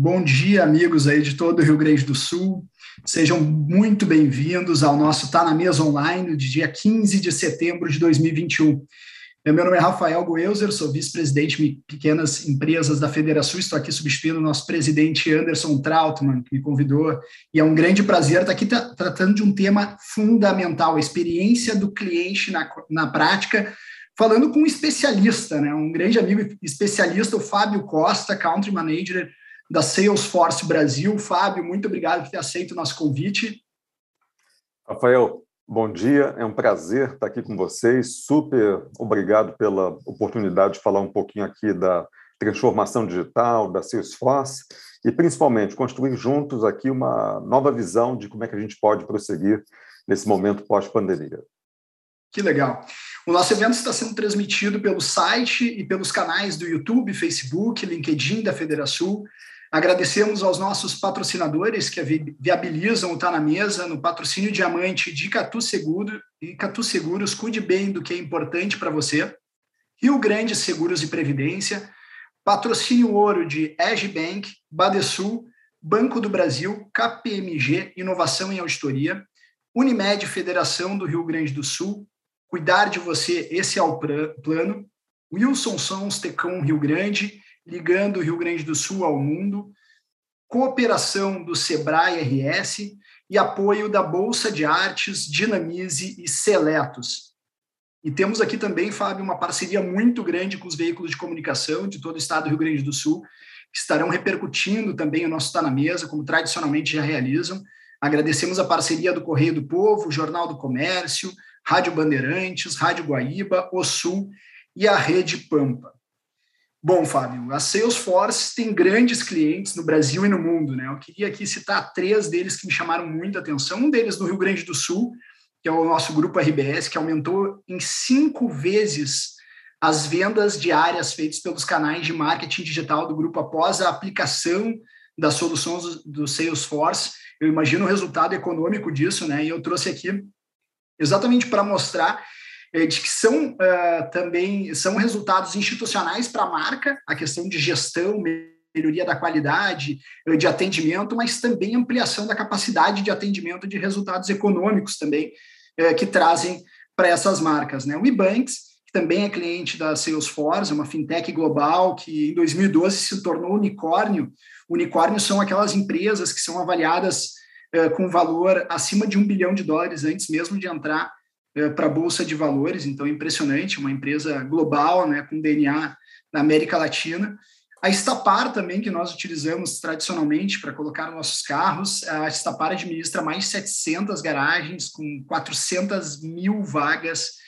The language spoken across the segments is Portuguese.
Bom dia, amigos aí de todo o Rio Grande do Sul. Sejam muito bem-vindos ao nosso Tá na Mesa Online de dia 15 de setembro de 2021. Meu nome é Rafael Goelzer, sou vice-presidente de pequenas empresas da Federação. Estou aqui substituindo o nosso presidente Anderson Trautmann, que me convidou. E é um grande prazer estar aqui tratando de um tema fundamental, a experiência do cliente na, na prática, falando com um especialista, né? um grande amigo especialista, o Fábio Costa, Country Manager da Salesforce Brasil. Fábio, muito obrigado por ter aceito o nosso convite. Rafael, bom dia, é um prazer estar aqui com vocês. Super obrigado pela oportunidade de falar um pouquinho aqui da transformação digital, da Salesforce e principalmente construir juntos aqui uma nova visão de como é que a gente pode prosseguir nesse momento pós-pandemia. Que legal. O nosso evento está sendo transmitido pelo site e pelos canais do YouTube, Facebook, LinkedIn da Federação. Agradecemos aos nossos patrocinadores que viabilizam o Tá na Mesa no patrocínio diamante de Catu Seguro e Catu Seguros, cuide bem do que é importante para você. Rio Grande Seguros e Previdência, patrocínio ouro de Ege Bank, Badesul, Banco do Brasil, KPMG, Inovação em Auditoria, Unimed Federação do Rio Grande do Sul, cuidar de você, esse é o plano, Wilson Sons Tecão Rio Grande, ligando o Rio Grande do Sul ao mundo, cooperação do Sebrae RS e apoio da Bolsa de Artes, Dinamize e Seletos. E temos aqui também, Fábio, uma parceria muito grande com os veículos de comunicação de todo o estado do Rio Grande do Sul, que estarão repercutindo também o nosso Está na Mesa, como tradicionalmente já realizam. Agradecemos a parceria do Correio do Povo, Jornal do Comércio, Rádio Bandeirantes, Rádio Guaíba, O Sul e a Rede Pampa. Bom, Fábio, a Salesforce tem grandes clientes no Brasil e no mundo, né? Eu queria aqui citar três deles que me chamaram muita atenção. Um deles no Rio Grande do Sul, que é o nosso grupo RBS, que aumentou em cinco vezes as vendas diárias feitas pelos canais de marketing digital do grupo após a aplicação das soluções do Salesforce. Eu imagino o resultado econômico disso, né? E eu trouxe aqui exatamente para mostrar de que são uh, também são resultados institucionais para a marca, a questão de gestão, melhoria da qualidade eh, de atendimento, mas também ampliação da capacidade de atendimento de resultados econômicos também uh, que trazem para essas marcas. Né? O eBanks, que também é cliente da Salesforce, uma fintech global que em 2012 se tornou unicórnio. Unicórnios são aquelas empresas que são avaliadas uh, com valor acima de um bilhão de dólares antes mesmo de entrar para a Bolsa de Valores, então impressionante, uma empresa global, né, com DNA na América Latina. A Estapar também, que nós utilizamos tradicionalmente para colocar nossos carros, a Estapar administra mais de 700 garagens, com 400 mil vagas,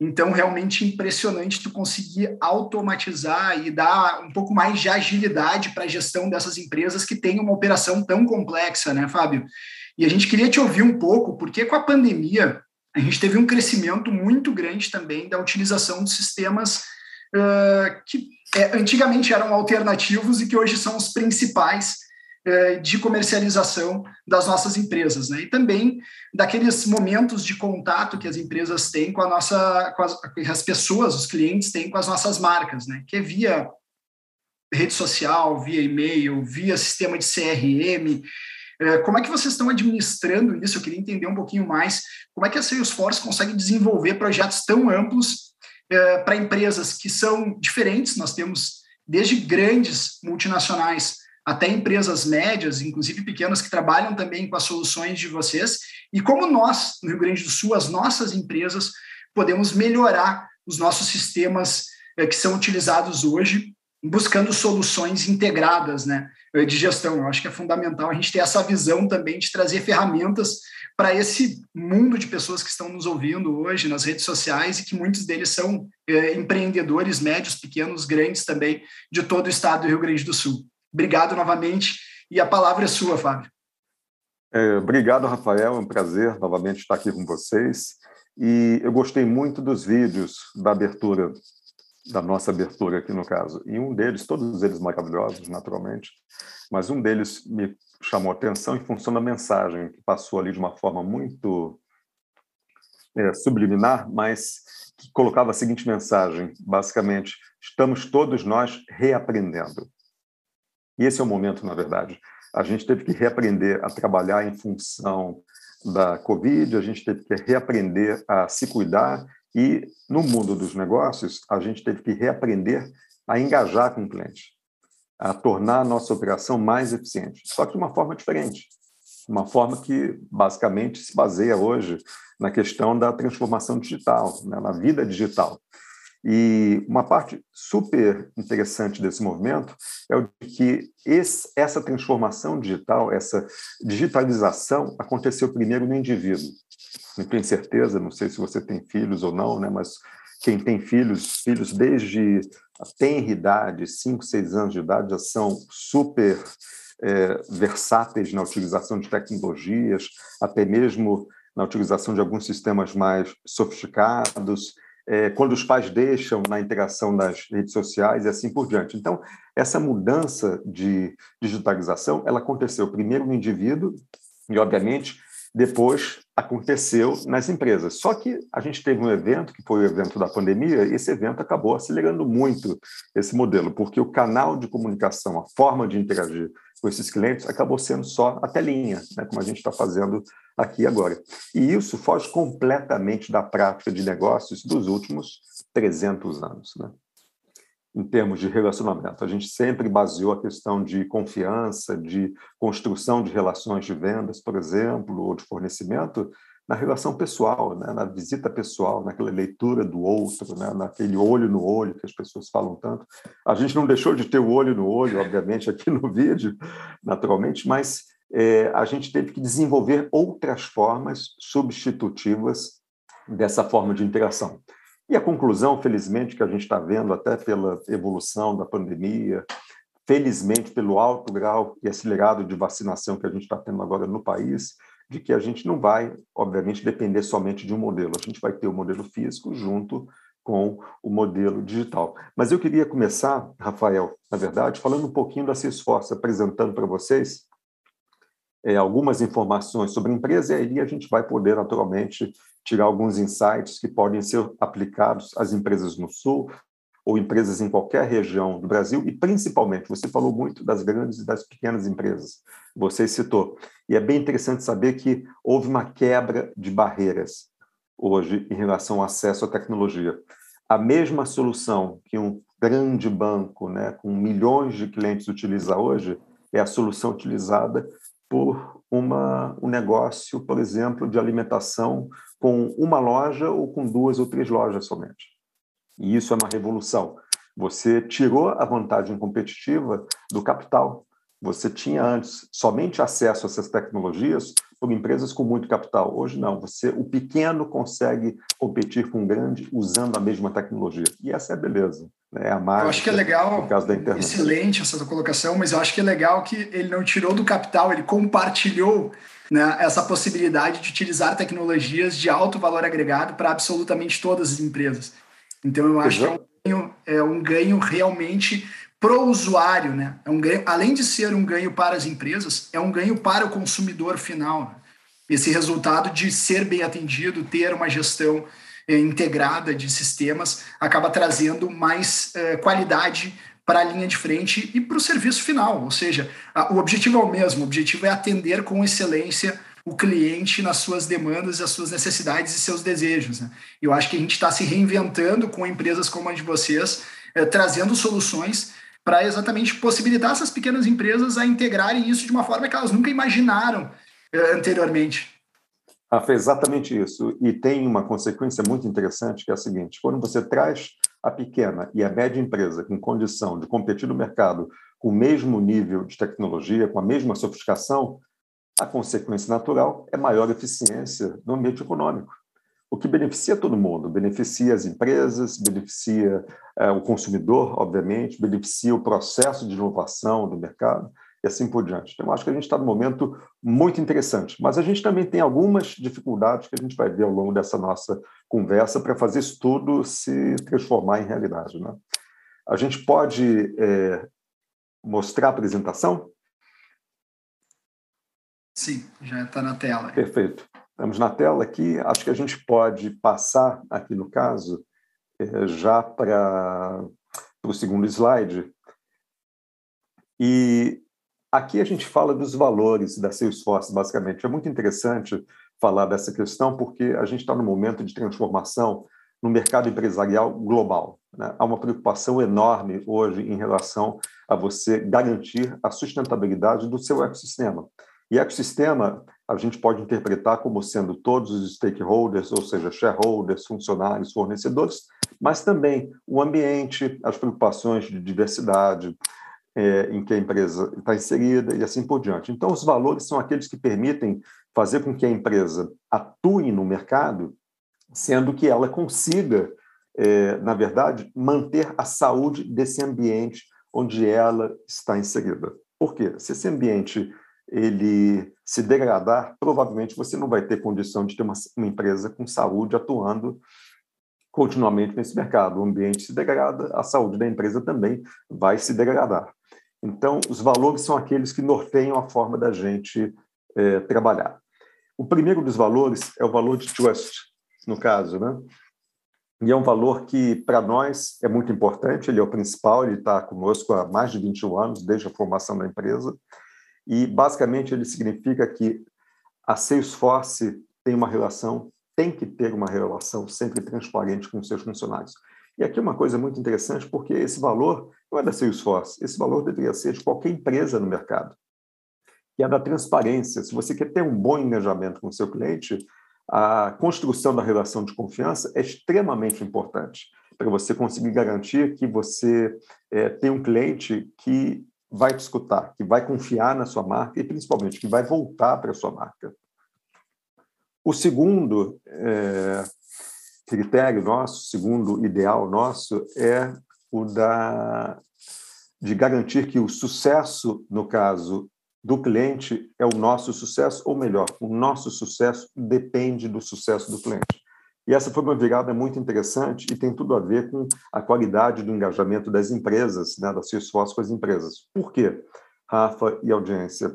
então, realmente impressionante tu conseguir automatizar e dar um pouco mais de agilidade para a gestão dessas empresas que têm uma operação tão complexa, né, Fábio? E a gente queria te ouvir um pouco, porque com a pandemia, a gente teve um crescimento muito grande também da utilização de sistemas uh, que é, antigamente eram alternativos e que hoje são os principais uh, de comercialização das nossas empresas, né? E também daqueles momentos de contato que as empresas têm com a nossa, com as, as pessoas, os clientes têm com as nossas marcas, né? Que é via rede social, via e-mail, via sistema de CRM, como é que vocês estão administrando isso? Eu queria entender um pouquinho mais como é que a Salesforce consegue desenvolver projetos tão amplos é, para empresas que são diferentes. Nós temos desde grandes multinacionais até empresas médias, inclusive pequenas, que trabalham também com as soluções de vocês. E como nós, no Rio Grande do Sul, as nossas empresas, podemos melhorar os nossos sistemas é, que são utilizados hoje buscando soluções integradas né, de gestão. Eu acho que é fundamental a gente ter essa visão também de trazer ferramentas para esse mundo de pessoas que estão nos ouvindo hoje nas redes sociais e que muitos deles são é, empreendedores médios, pequenos, grandes também, de todo o estado do Rio Grande do Sul. Obrigado novamente e a palavra é sua, Fábio. É, obrigado, Rafael. É um prazer novamente estar aqui com vocês. E eu gostei muito dos vídeos da abertura da nossa abertura aqui no caso. E um deles, todos eles maravilhosos, naturalmente, mas um deles me chamou a atenção em função da mensagem que passou ali de uma forma muito é, subliminar, mas que colocava a seguinte mensagem, basicamente: estamos todos nós reaprendendo. E esse é o momento, na verdade. A gente teve que reaprender a trabalhar em função da Covid, a gente teve que reaprender a se cuidar e, no mundo dos negócios, a gente teve que reaprender a engajar com o cliente, a tornar a nossa operação mais eficiente, só que de uma forma diferente, uma forma que basicamente se baseia hoje na questão da transformação digital, né, na vida digital. E uma parte super interessante desse movimento é o de que esse, essa transformação digital, essa digitalização, aconteceu primeiro no indivíduo. Não tenho certeza, não sei se você tem filhos ou não, né, mas quem tem filhos, filhos desde a tenra idade, 5, 6 anos de idade, já são super é, versáteis na utilização de tecnologias, até mesmo na utilização de alguns sistemas mais sofisticados, é, quando os pais deixam na interação das redes sociais e assim por diante. Então, essa mudança de digitalização, ela aconteceu primeiro no indivíduo e, obviamente, depois aconteceu nas empresas. Só que a gente teve um evento, que foi o evento da pandemia, e esse evento acabou acelerando muito esse modelo, porque o canal de comunicação, a forma de interagir com esses clientes acabou sendo só a telinha, né, como a gente está fazendo aqui agora. E isso foge completamente da prática de negócios dos últimos 300 anos. Né? Em termos de relacionamento, a gente sempre baseou a questão de confiança, de construção de relações de vendas, por exemplo, ou de fornecimento, na relação pessoal, né? na visita pessoal, naquela leitura do outro, né? naquele olho no olho que as pessoas falam tanto. A gente não deixou de ter o olho no olho, obviamente, aqui no vídeo, naturalmente, mas é, a gente teve que desenvolver outras formas substitutivas dessa forma de interação. E a conclusão, felizmente, que a gente está vendo até pela evolução da pandemia, felizmente pelo alto grau e acelerado de vacinação que a gente está tendo agora no país, de que a gente não vai, obviamente, depender somente de um modelo. A gente vai ter o modelo físico junto com o modelo digital. Mas eu queria começar, Rafael, na verdade, falando um pouquinho da Salesforce, apresentando para vocês é, algumas informações sobre a empresa, e aí a gente vai poder, naturalmente, tirar alguns insights que podem ser aplicados às empresas no Sul ou empresas em qualquer região do Brasil, e principalmente, você falou muito das grandes e das pequenas empresas, você citou. E é bem interessante saber que houve uma quebra de barreiras hoje em relação ao acesso à tecnologia. A mesma solução que um grande banco né, com milhões de clientes utiliza hoje é a solução utilizada por uma, um negócio, por exemplo, de alimentação com uma loja ou com duas ou três lojas somente. E isso é uma revolução. Você tirou a vantagem competitiva do capital. Você tinha antes somente acesso a essas tecnologias por empresas com muito capital. Hoje não, você o pequeno consegue competir com o grande usando a mesma tecnologia. E essa é a beleza. Né? A marca, eu acho que é legal, excelente essa colocação, mas eu acho que é legal que ele não tirou do capital, ele compartilhou né, essa possibilidade de utilizar tecnologias de alto valor agregado para absolutamente todas as empresas. Então eu acho Exato. que é um ganho, é um ganho realmente pro usuário, né? É um ganho, além de ser um ganho para as empresas, é um ganho para o consumidor final. Né? Esse resultado de ser bem atendido, ter uma gestão é, integrada de sistemas, acaba trazendo mais é, qualidade para a linha de frente e para o serviço final. Ou seja, a, o objetivo é o mesmo, o objetivo é atender com excelência o cliente nas suas demandas, as suas necessidades e seus desejos. Né? Eu acho que a gente está se reinventando com empresas como a de vocês, é, trazendo soluções para exatamente possibilitar essas pequenas empresas a integrarem isso de uma forma que elas nunca imaginaram eh, anteriormente. Rafa, exatamente isso. E tem uma consequência muito interessante, que é a seguinte: quando você traz a pequena e a média empresa com condição de competir no mercado com o mesmo nível de tecnologia, com a mesma sofisticação, a consequência natural é maior eficiência no ambiente econômico o que beneficia todo mundo, beneficia as empresas, beneficia é, o consumidor, obviamente, beneficia o processo de inovação do mercado e assim por diante. Então, acho que a gente está num momento muito interessante, mas a gente também tem algumas dificuldades que a gente vai ver ao longo dessa nossa conversa para fazer isso tudo se transformar em realidade. Né? A gente pode é, mostrar a apresentação? Sim, já está na tela. Perfeito. Estamos na tela aqui, acho que a gente pode passar aqui no caso eh, já para o segundo slide. E aqui a gente fala dos valores da Salesforce, basicamente. É muito interessante falar dessa questão, porque a gente está num momento de transformação no mercado empresarial global. Né? Há uma preocupação enorme hoje em relação a você garantir a sustentabilidade do seu ecossistema. E ecossistema a gente pode interpretar como sendo todos os stakeholders, ou seja, shareholders, funcionários, fornecedores, mas também o ambiente, as preocupações de diversidade é, em que a empresa está inserida e assim por diante. Então, os valores são aqueles que permitem fazer com que a empresa atue no mercado, sendo que ela consiga, é, na verdade, manter a saúde desse ambiente onde ela está inserida. Por quê? Se esse ambiente ele se degradar, provavelmente você não vai ter condição de ter uma, uma empresa com saúde atuando continuamente nesse mercado. O ambiente se degrada, a saúde da empresa também vai se degradar. Então, os valores são aqueles que norteiam a forma da gente é, trabalhar. O primeiro dos valores é o valor de trust, no caso, né? E é um valor que, para nós, é muito importante, ele é o principal, ele está conosco há mais de 21 anos, desde a formação da empresa. E, basicamente, ele significa que a Salesforce tem uma relação, tem que ter uma relação sempre transparente com seus funcionários. E aqui é uma coisa muito interessante, porque esse valor não é da Salesforce, esse valor deveria ser de qualquer empresa no mercado, que é da transparência. Se você quer ter um bom engajamento com o seu cliente, a construção da relação de confiança é extremamente importante para você conseguir garantir que você é, tem um cliente que vai te escutar, que vai confiar na sua marca e, principalmente, que vai voltar para a sua marca. O segundo é, critério nosso, segundo ideal nosso, é o da, de garantir que o sucesso, no caso do cliente, é o nosso sucesso, ou melhor, o nosso sucesso depende do sucesso do cliente. E essa foi uma virada muito interessante e tem tudo a ver com a qualidade do engajamento das empresas, né, das seus esforços com as empresas. Por quê, Rafa e audiência?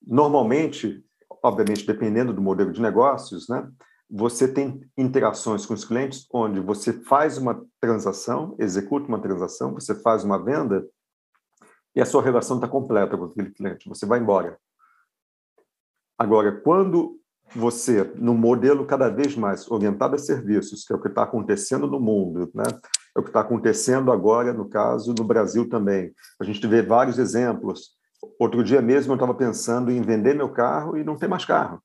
Normalmente, obviamente, dependendo do modelo de negócios, né, você tem interações com os clientes onde você faz uma transação, executa uma transação, você faz uma venda e a sua relação está completa com aquele cliente, você vai embora. Agora, quando você, no modelo cada vez mais orientado a serviços, que é o que está acontecendo no mundo, né? é o que está acontecendo agora, no caso, no Brasil também. A gente vê vários exemplos. Outro dia mesmo eu estava pensando em vender meu carro e não ter mais carro.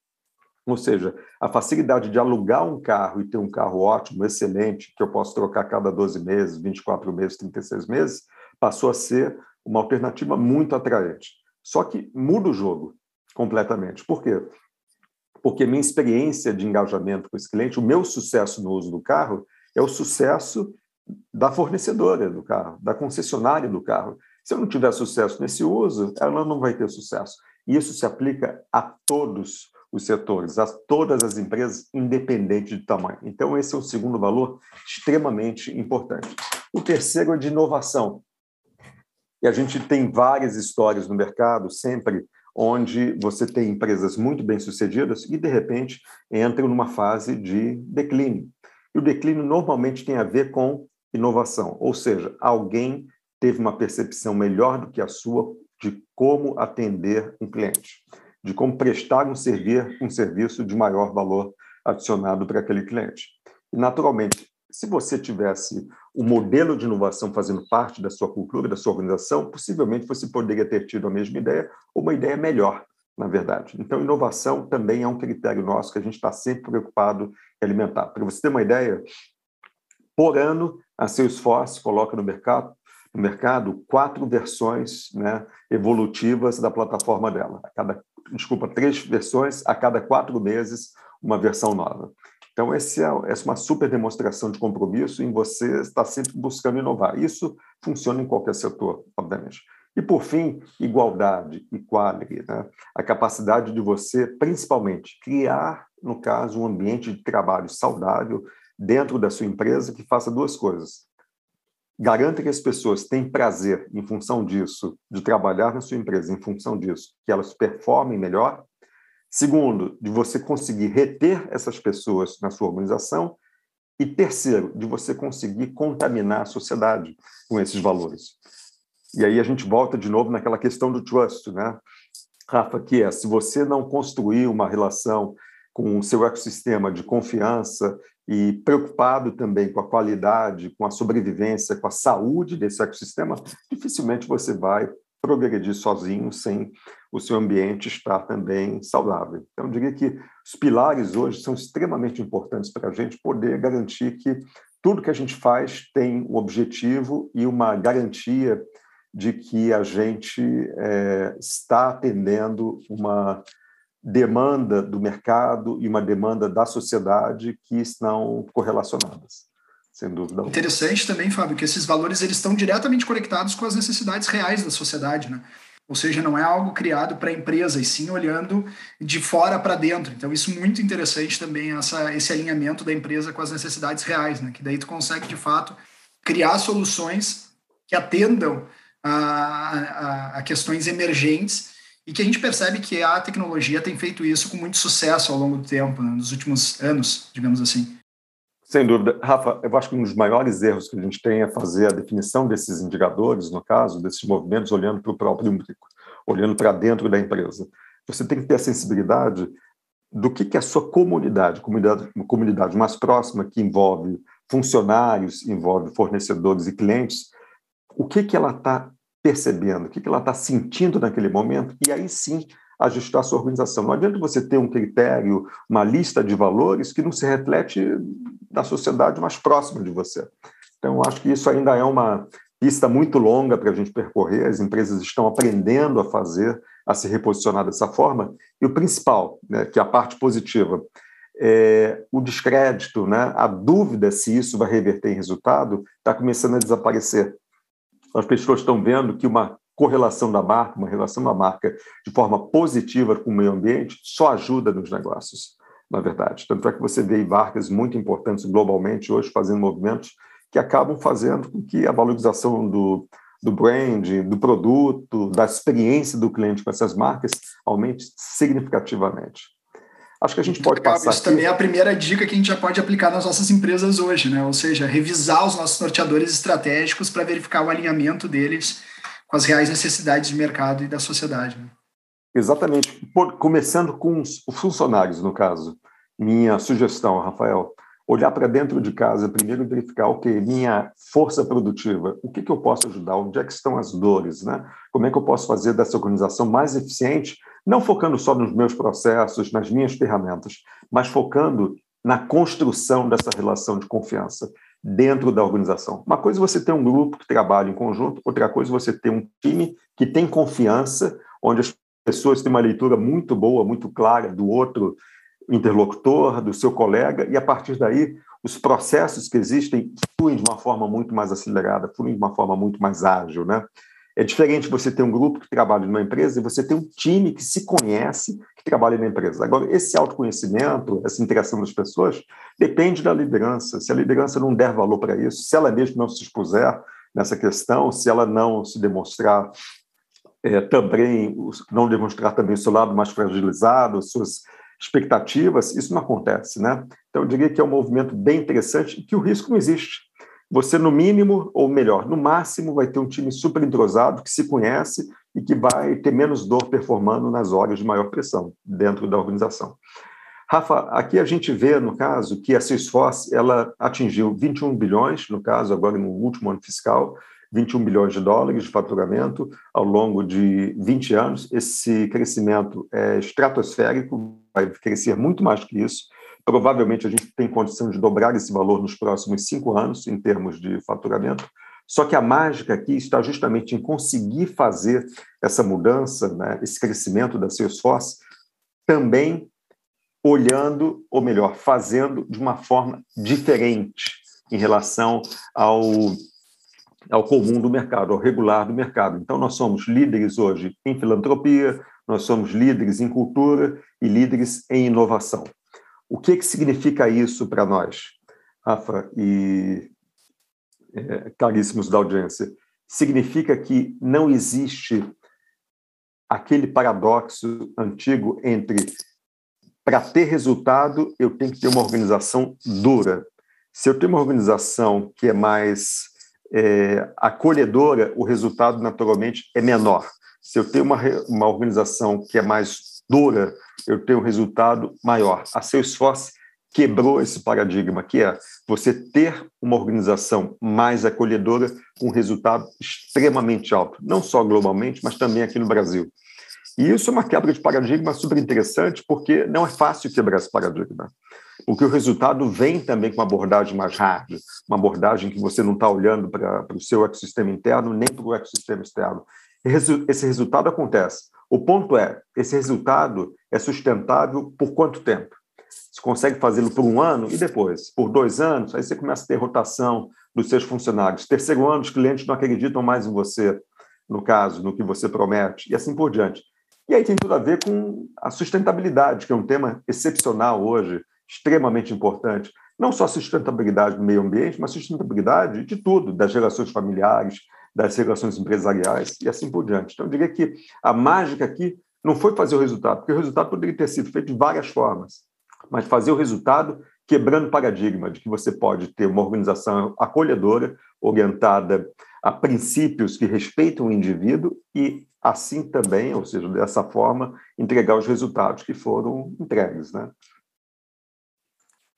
Ou seja, a facilidade de alugar um carro e ter um carro ótimo, excelente, que eu posso trocar cada 12 meses, 24 meses, 36 meses, passou a ser uma alternativa muito atraente. Só que muda o jogo completamente. Por quê? Porque minha experiência de engajamento com esse cliente, o meu sucesso no uso do carro, é o sucesso da fornecedora do carro, da concessionária do carro. Se eu não tiver sucesso nesse uso, ela não vai ter sucesso. E isso se aplica a todos os setores, a todas as empresas, independente de tamanho. Então, esse é o segundo valor extremamente importante. O terceiro é de inovação. E a gente tem várias histórias no mercado, sempre onde você tem empresas muito bem-sucedidas e, de repente, entram numa fase de declínio. E o declínio normalmente tem a ver com inovação, ou seja, alguém teve uma percepção melhor do que a sua de como atender um cliente, de como prestar um, servir, um serviço de maior valor adicionado para aquele cliente. E, naturalmente, se você tivesse o modelo de inovação fazendo parte da sua cultura, da sua organização, possivelmente você poderia ter tido a mesma ideia ou uma ideia melhor, na verdade. Então, inovação também é um critério nosso que a gente está sempre preocupado em alimentar. Para você ter uma ideia, por ano, a Salesforce coloca no mercado, no mercado quatro versões né, evolutivas da plataforma dela. A cada, desculpa, três versões, a cada quatro meses, uma versão nova. Então, é, essa é uma super demonstração de compromisso em você estar sempre buscando inovar. Isso funciona em qualquer setor, obviamente. E, por fim, igualdade, equality, né? a capacidade de você, principalmente, criar, no caso, um ambiente de trabalho saudável dentro da sua empresa que faça duas coisas. Garanta que as pessoas têm prazer, em função disso, de trabalhar na sua empresa, em função disso, que elas performem melhor Segundo, de você conseguir reter essas pessoas na sua organização. E terceiro, de você conseguir contaminar a sociedade com esses valores. E aí a gente volta de novo naquela questão do trust, né? Rafa, que é, se você não construir uma relação com o seu ecossistema de confiança e preocupado também com a qualidade, com a sobrevivência, com a saúde desse ecossistema, dificilmente você vai progredir sozinho sem o seu ambiente estar também saudável. Então, eu diria que os pilares hoje são extremamente importantes para a gente poder garantir que tudo que a gente faz tem um objetivo e uma garantia de que a gente é, está atendendo uma demanda do mercado e uma demanda da sociedade que estão correlacionadas, sem dúvida. Interessante também, Fábio, que esses valores eles estão diretamente conectados com as necessidades reais da sociedade, né? Ou seja, não é algo criado para a empresa, e sim olhando de fora para dentro. Então, isso é muito interessante também, essa, esse alinhamento da empresa com as necessidades reais, né? Que daí tu consegue, de fato, criar soluções que atendam a, a, a questões emergentes e que a gente percebe que a tecnologia tem feito isso com muito sucesso ao longo do tempo, né, nos últimos anos, digamos assim. Sem dúvida. Rafa, eu acho que um dos maiores erros que a gente tem é fazer a definição desses indicadores, no caso, desses movimentos, olhando para o próprio umbigo, olhando para dentro da empresa. Você tem que ter a sensibilidade do que, que a sua comunidade, comunidade, uma comunidade mais próxima, que envolve funcionários, envolve fornecedores e clientes, o que, que ela está percebendo, o que ela está sentindo naquele momento, e aí sim ajustar a sua organização. Não adianta você ter um critério, uma lista de valores que não se reflete na sociedade mais próxima de você. Então, acho que isso ainda é uma pista muito longa para a gente percorrer, as empresas estão aprendendo a fazer, a se reposicionar dessa forma, e o principal, né, que é a parte positiva, é, o descrédito, né, a dúvida se isso vai reverter em resultado, está começando a desaparecer. As pessoas estão vendo que uma correlação da marca, uma relação da marca de forma positiva com o meio ambiente, só ajuda nos negócios, na verdade. Tanto é que você vê marcas muito importantes globalmente hoje fazendo movimentos que acabam fazendo com que a valorização do, do brand, do produto, da experiência do cliente com essas marcas aumente significativamente. Acho que a gente pode passar. Isso aqui... também é a primeira dica que a gente já pode aplicar nas nossas empresas hoje, né? Ou seja, revisar os nossos norteadores estratégicos para verificar o alinhamento deles com as reais necessidades do mercado e da sociedade. Né? Exatamente. Por, começando com os funcionários, no caso. Minha sugestão, Rafael, olhar para dentro de casa, primeiro verificar, ok, minha força produtiva, o que, que eu posso ajudar, onde é que estão as dores, né? Como é que eu posso fazer dessa organização mais eficiente não focando só nos meus processos, nas minhas ferramentas, mas focando na construção dessa relação de confiança dentro da organização. Uma coisa é você ter um grupo que trabalha em conjunto, outra coisa é você ter um time que tem confiança, onde as pessoas têm uma leitura muito boa, muito clara do outro interlocutor, do seu colega, e a partir daí os processos que existem fluem de uma forma muito mais acelerada, fluem de uma forma muito mais ágil, né? É diferente você ter um grupo que trabalha numa empresa e você ter um time que se conhece, que trabalha na empresa. Agora, esse autoconhecimento, essa interação das pessoas, depende da liderança. Se a liderança não der valor para isso, se ela mesmo não se expuser nessa questão, se ela não se demonstrar é, também, não demonstrar também o seu lado mais fragilizado, suas expectativas, isso não acontece, né? Então, eu diria que é um movimento bem interessante e que o risco não existe você, no mínimo, ou melhor, no máximo, vai ter um time super entrosado, que se conhece e que vai ter menos dor performando nas horas de maior pressão dentro da organização. Rafa, aqui a gente vê, no caso, que a Salesforce ela atingiu 21 bilhões, no caso, agora no último ano fiscal, 21 bilhões de dólares de faturamento ao longo de 20 anos. Esse crescimento é estratosférico, vai crescer muito mais que isso. Provavelmente a gente tem condição de dobrar esse valor nos próximos cinco anos, em termos de faturamento. Só que a mágica aqui está justamente em conseguir fazer essa mudança, né, esse crescimento da Salesforce, também olhando, ou melhor, fazendo de uma forma diferente em relação ao, ao comum do mercado, ao regular do mercado. Então, nós somos líderes hoje em filantropia, nós somos líderes em cultura e líderes em inovação. O que, que significa isso para nós, Rafa e é, caríssimos da audiência? Significa que não existe aquele paradoxo antigo entre para ter resultado eu tenho que ter uma organização dura. Se eu tenho uma organização que é mais é, acolhedora, o resultado naturalmente é menor. Se eu tenho uma, uma organização que é mais dura, eu tenho um resultado maior. A Salesforce quebrou esse paradigma, que é você ter uma organização mais acolhedora com um resultado extremamente alto, não só globalmente, mas também aqui no Brasil. E isso é uma quebra de paradigma super interessante, porque não é fácil quebrar esse paradigma. Porque o resultado vem também com uma abordagem mais hard, uma abordagem que você não está olhando para o seu ecossistema interno nem para o ecossistema externo. Esse resultado acontece. O ponto é, esse resultado é sustentável por quanto tempo? Você consegue fazê-lo por um ano e depois, por dois anos, aí você começa a ter rotação dos seus funcionários. Terceiro ano, os clientes não acreditam mais em você, no caso, no que você promete, e assim por diante. E aí tem tudo a ver com a sustentabilidade, que é um tema excepcional hoje, extremamente importante. Não só a sustentabilidade do meio ambiente, mas sustentabilidade de tudo, das relações familiares, das relações empresariais e assim por diante. Então, eu diria que a mágica aqui não foi fazer o resultado, porque o resultado poderia ter sido feito de várias formas, mas fazer o resultado quebrando o paradigma de que você pode ter uma organização acolhedora, orientada a princípios que respeitam o indivíduo e assim também, ou seja, dessa forma, entregar os resultados que foram entregues, né?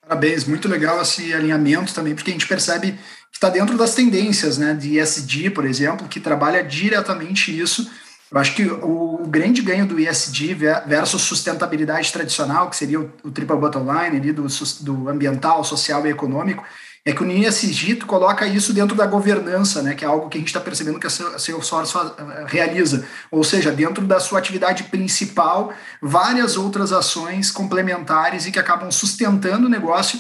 Parabéns, muito legal esse alinhamento também, porque a gente percebe que está dentro das tendências, né, de ESG, por exemplo, que trabalha diretamente isso. Eu acho que o, grande ganho do ESG versus sustentabilidade tradicional, que seria o, o triple bottom line ali do, do ambiental, social e econômico, é que o NISG coloca isso dentro da governança, né, que é algo que a gente está percebendo que a Salesforce eh, realiza. Ou seja, dentro da sua atividade principal, várias outras ações complementares e que acabam sustentando o negócio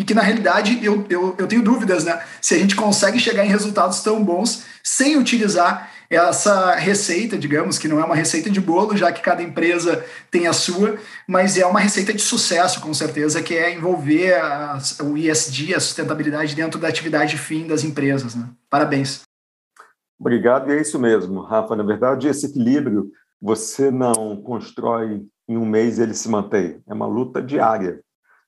e que, na realidade, eu, eu, eu tenho dúvidas né, se a gente consegue chegar em resultados tão bons sem utilizar essa receita, digamos, que não é uma receita de bolo, já que cada empresa tem a sua, mas é uma receita de sucesso, com certeza, que é envolver a, o ISD, a sustentabilidade, dentro da atividade fim das empresas. Né? Parabéns. Obrigado, e é isso mesmo, Rafa. Na verdade, esse equilíbrio você não constrói em um mês ele se mantém. É uma luta diária.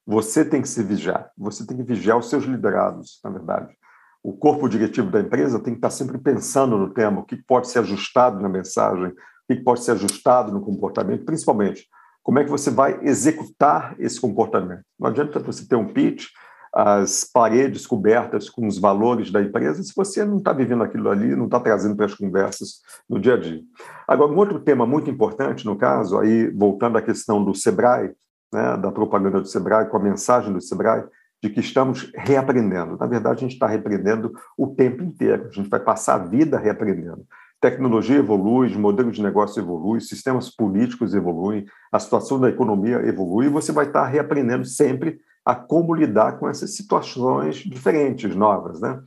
Você tem que se vigiar, você tem que vigiar os seus liderados, na verdade o corpo diretivo da empresa tem que estar sempre pensando no tema, o que pode ser ajustado na mensagem, o que pode ser ajustado no comportamento, principalmente como é que você vai executar esse comportamento. Não adianta você ter um pitch, as paredes cobertas com os valores da empresa, se você não está vivendo aquilo ali, não está trazendo para as conversas no dia a dia. Agora, um outro tema muito importante, no caso, aí voltando à questão do Sebrae, né, da propaganda do Sebrae, com a mensagem do Sebrae, de que estamos reaprendendo. Na verdade, a gente está reaprendendo o tempo inteiro, a gente vai passar a vida reaprendendo. Tecnologia evolui, os modelos de negócio evoluem, sistemas políticos evoluem, a situação da economia evolui, e você vai estar reaprendendo sempre a como lidar com essas situações diferentes, novas. Né?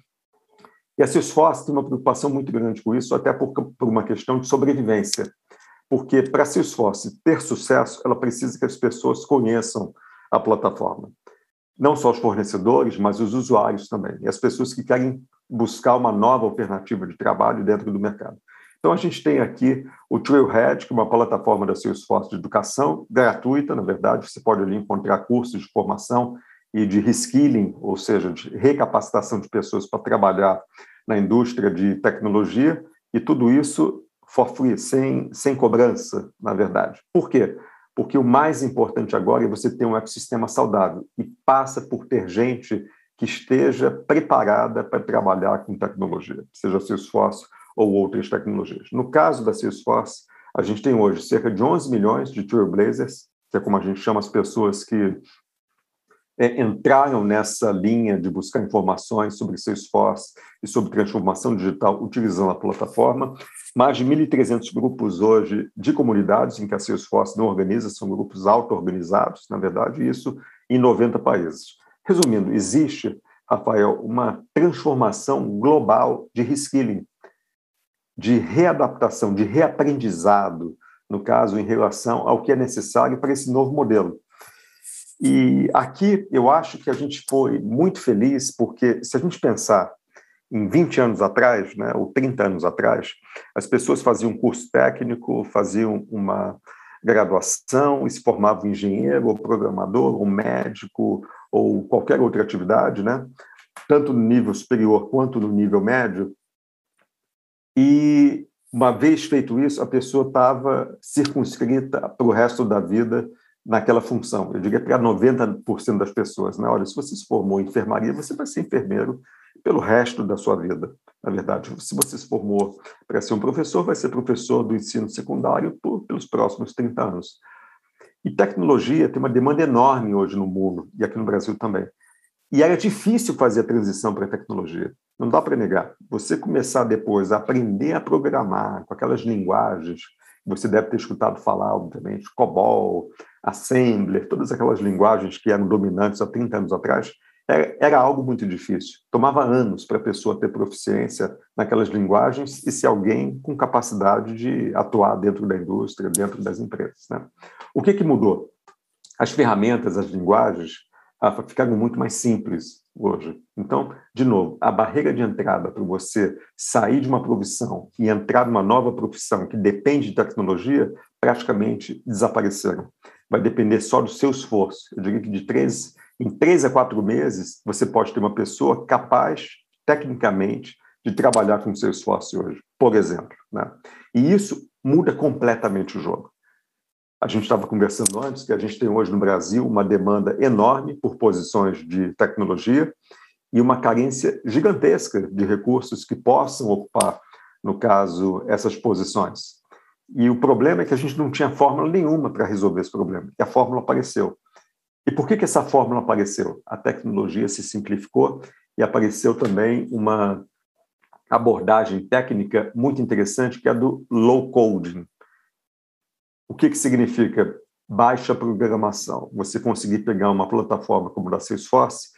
E a Salesforce tem uma preocupação muito grande com isso, até por, por uma questão de sobrevivência. Porque para a Salesforce ter sucesso, ela precisa que as pessoas conheçam a plataforma. Não só os fornecedores, mas os usuários também, e as pessoas que querem buscar uma nova alternativa de trabalho dentro do mercado. Então, a gente tem aqui o Trailhead, que é uma plataforma da Salesforce de educação, gratuita, na verdade, você pode ali encontrar cursos de formação e de reskilling, ou seja, de recapacitação de pessoas para trabalhar na indústria de tecnologia, e tudo isso for free, sem, sem cobrança, na verdade. Por quê? porque o mais importante agora é você ter um ecossistema saudável e passa por ter gente que esteja preparada para trabalhar com tecnologia, seja Salesforce ou outras tecnologias. No caso da Salesforce, a gente tem hoje cerca de 11 milhões de Trailblazers, que é como a gente chama as pessoas que é, entraram nessa linha de buscar informações sobre Salesforce e sobre transformação digital utilizando a plataforma. Mais de 1.300 grupos hoje de comunidades em que a Salesforce não organiza, são grupos auto-organizados, na verdade, isso em 90 países. Resumindo, existe, Rafael, uma transformação global de reskilling, de readaptação, de reaprendizado, no caso, em relação ao que é necessário para esse novo modelo. E aqui eu acho que a gente foi muito feliz, porque se a gente pensar em 20 anos atrás, né, ou 30 anos atrás, as pessoas faziam um curso técnico, faziam uma graduação se formavam engenheiro, ou programador, ou médico, ou qualquer outra atividade, né? tanto no nível superior quanto no nível médio. E, uma vez feito isso, a pessoa estava circunscrita para o resto da vida naquela função. Eu diria para 90% das pessoas. Né? Olha, se você se formou em enfermaria, você vai ser enfermeiro pelo resto da sua vida. Na verdade, se você se formou para ser um professor, vai ser professor do ensino secundário por, pelos próximos 30 anos. E tecnologia tem uma demanda enorme hoje no mundo, e aqui no Brasil também. E era difícil fazer a transição para a tecnologia. Não dá para negar. Você começar depois a aprender a programar com aquelas linguagens, você deve ter escutado falar, obviamente, COBOL, Assembler, todas aquelas linguagens que eram dominantes há 30 anos atrás, era, era algo muito difícil. Tomava anos para a pessoa ter proficiência naquelas linguagens e ser alguém com capacidade de atuar dentro da indústria, dentro das empresas. Né? O que, que mudou? As ferramentas, as linguagens, ah, ficaram muito mais simples hoje. Então, de novo, a barreira de entrada para você sair de uma profissão e entrar numa nova profissão que depende de tecnologia praticamente desapareceram. Vai depender só do seu esforço. Eu diria que de três em três a quatro meses, você pode ter uma pessoa capaz, tecnicamente, de trabalhar com o seu esforço hoje, por exemplo. Né? E isso muda completamente o jogo. A gente estava conversando antes que a gente tem hoje no Brasil uma demanda enorme por posições de tecnologia e uma carência gigantesca de recursos que possam ocupar, no caso, essas posições. E o problema é que a gente não tinha fórmula nenhuma para resolver esse problema, e a fórmula apareceu. E por que, que essa fórmula apareceu? A tecnologia se simplificou e apareceu também uma abordagem técnica muito interessante, que é a do low coding. O que, que significa baixa programação? Você conseguir pegar uma plataforma como a da Salesforce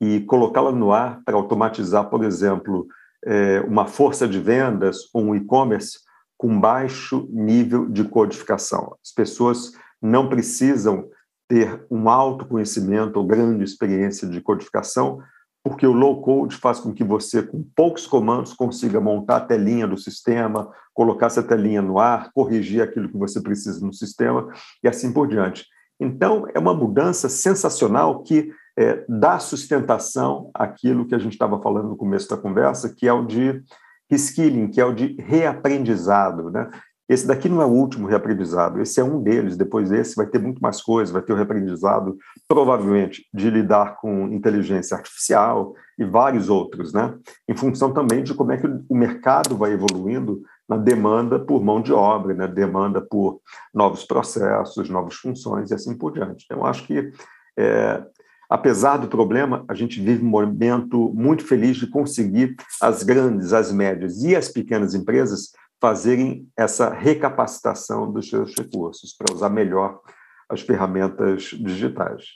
e colocá-la no ar para automatizar, por exemplo, é, uma força de vendas ou um e-commerce com baixo nível de codificação. As pessoas não precisam ter um alto conhecimento ou grande experiência de codificação, porque o low code faz com que você, com poucos comandos, consiga montar a telinha do sistema, colocar essa telinha no ar, corrigir aquilo que você precisa no sistema e assim por diante. Então, é uma mudança sensacional que é, dá sustentação àquilo que a gente estava falando no começo da conversa, que é o de reskilling, que é o de reaprendizado. Né? Esse daqui não é o último reaprendizado, esse é um deles. Depois desse, vai ter muito mais coisas. Vai ter o reaprendizado, provavelmente, de lidar com inteligência artificial e vários outros, né? Em função também de como é que o mercado vai evoluindo na demanda por mão de obra, na né? demanda por novos processos, novas funções e assim por diante. Então, acho que, é, apesar do problema, a gente vive um momento muito feliz de conseguir as grandes, as médias e as pequenas empresas fazerem essa recapacitação dos seus recursos para usar melhor as ferramentas digitais.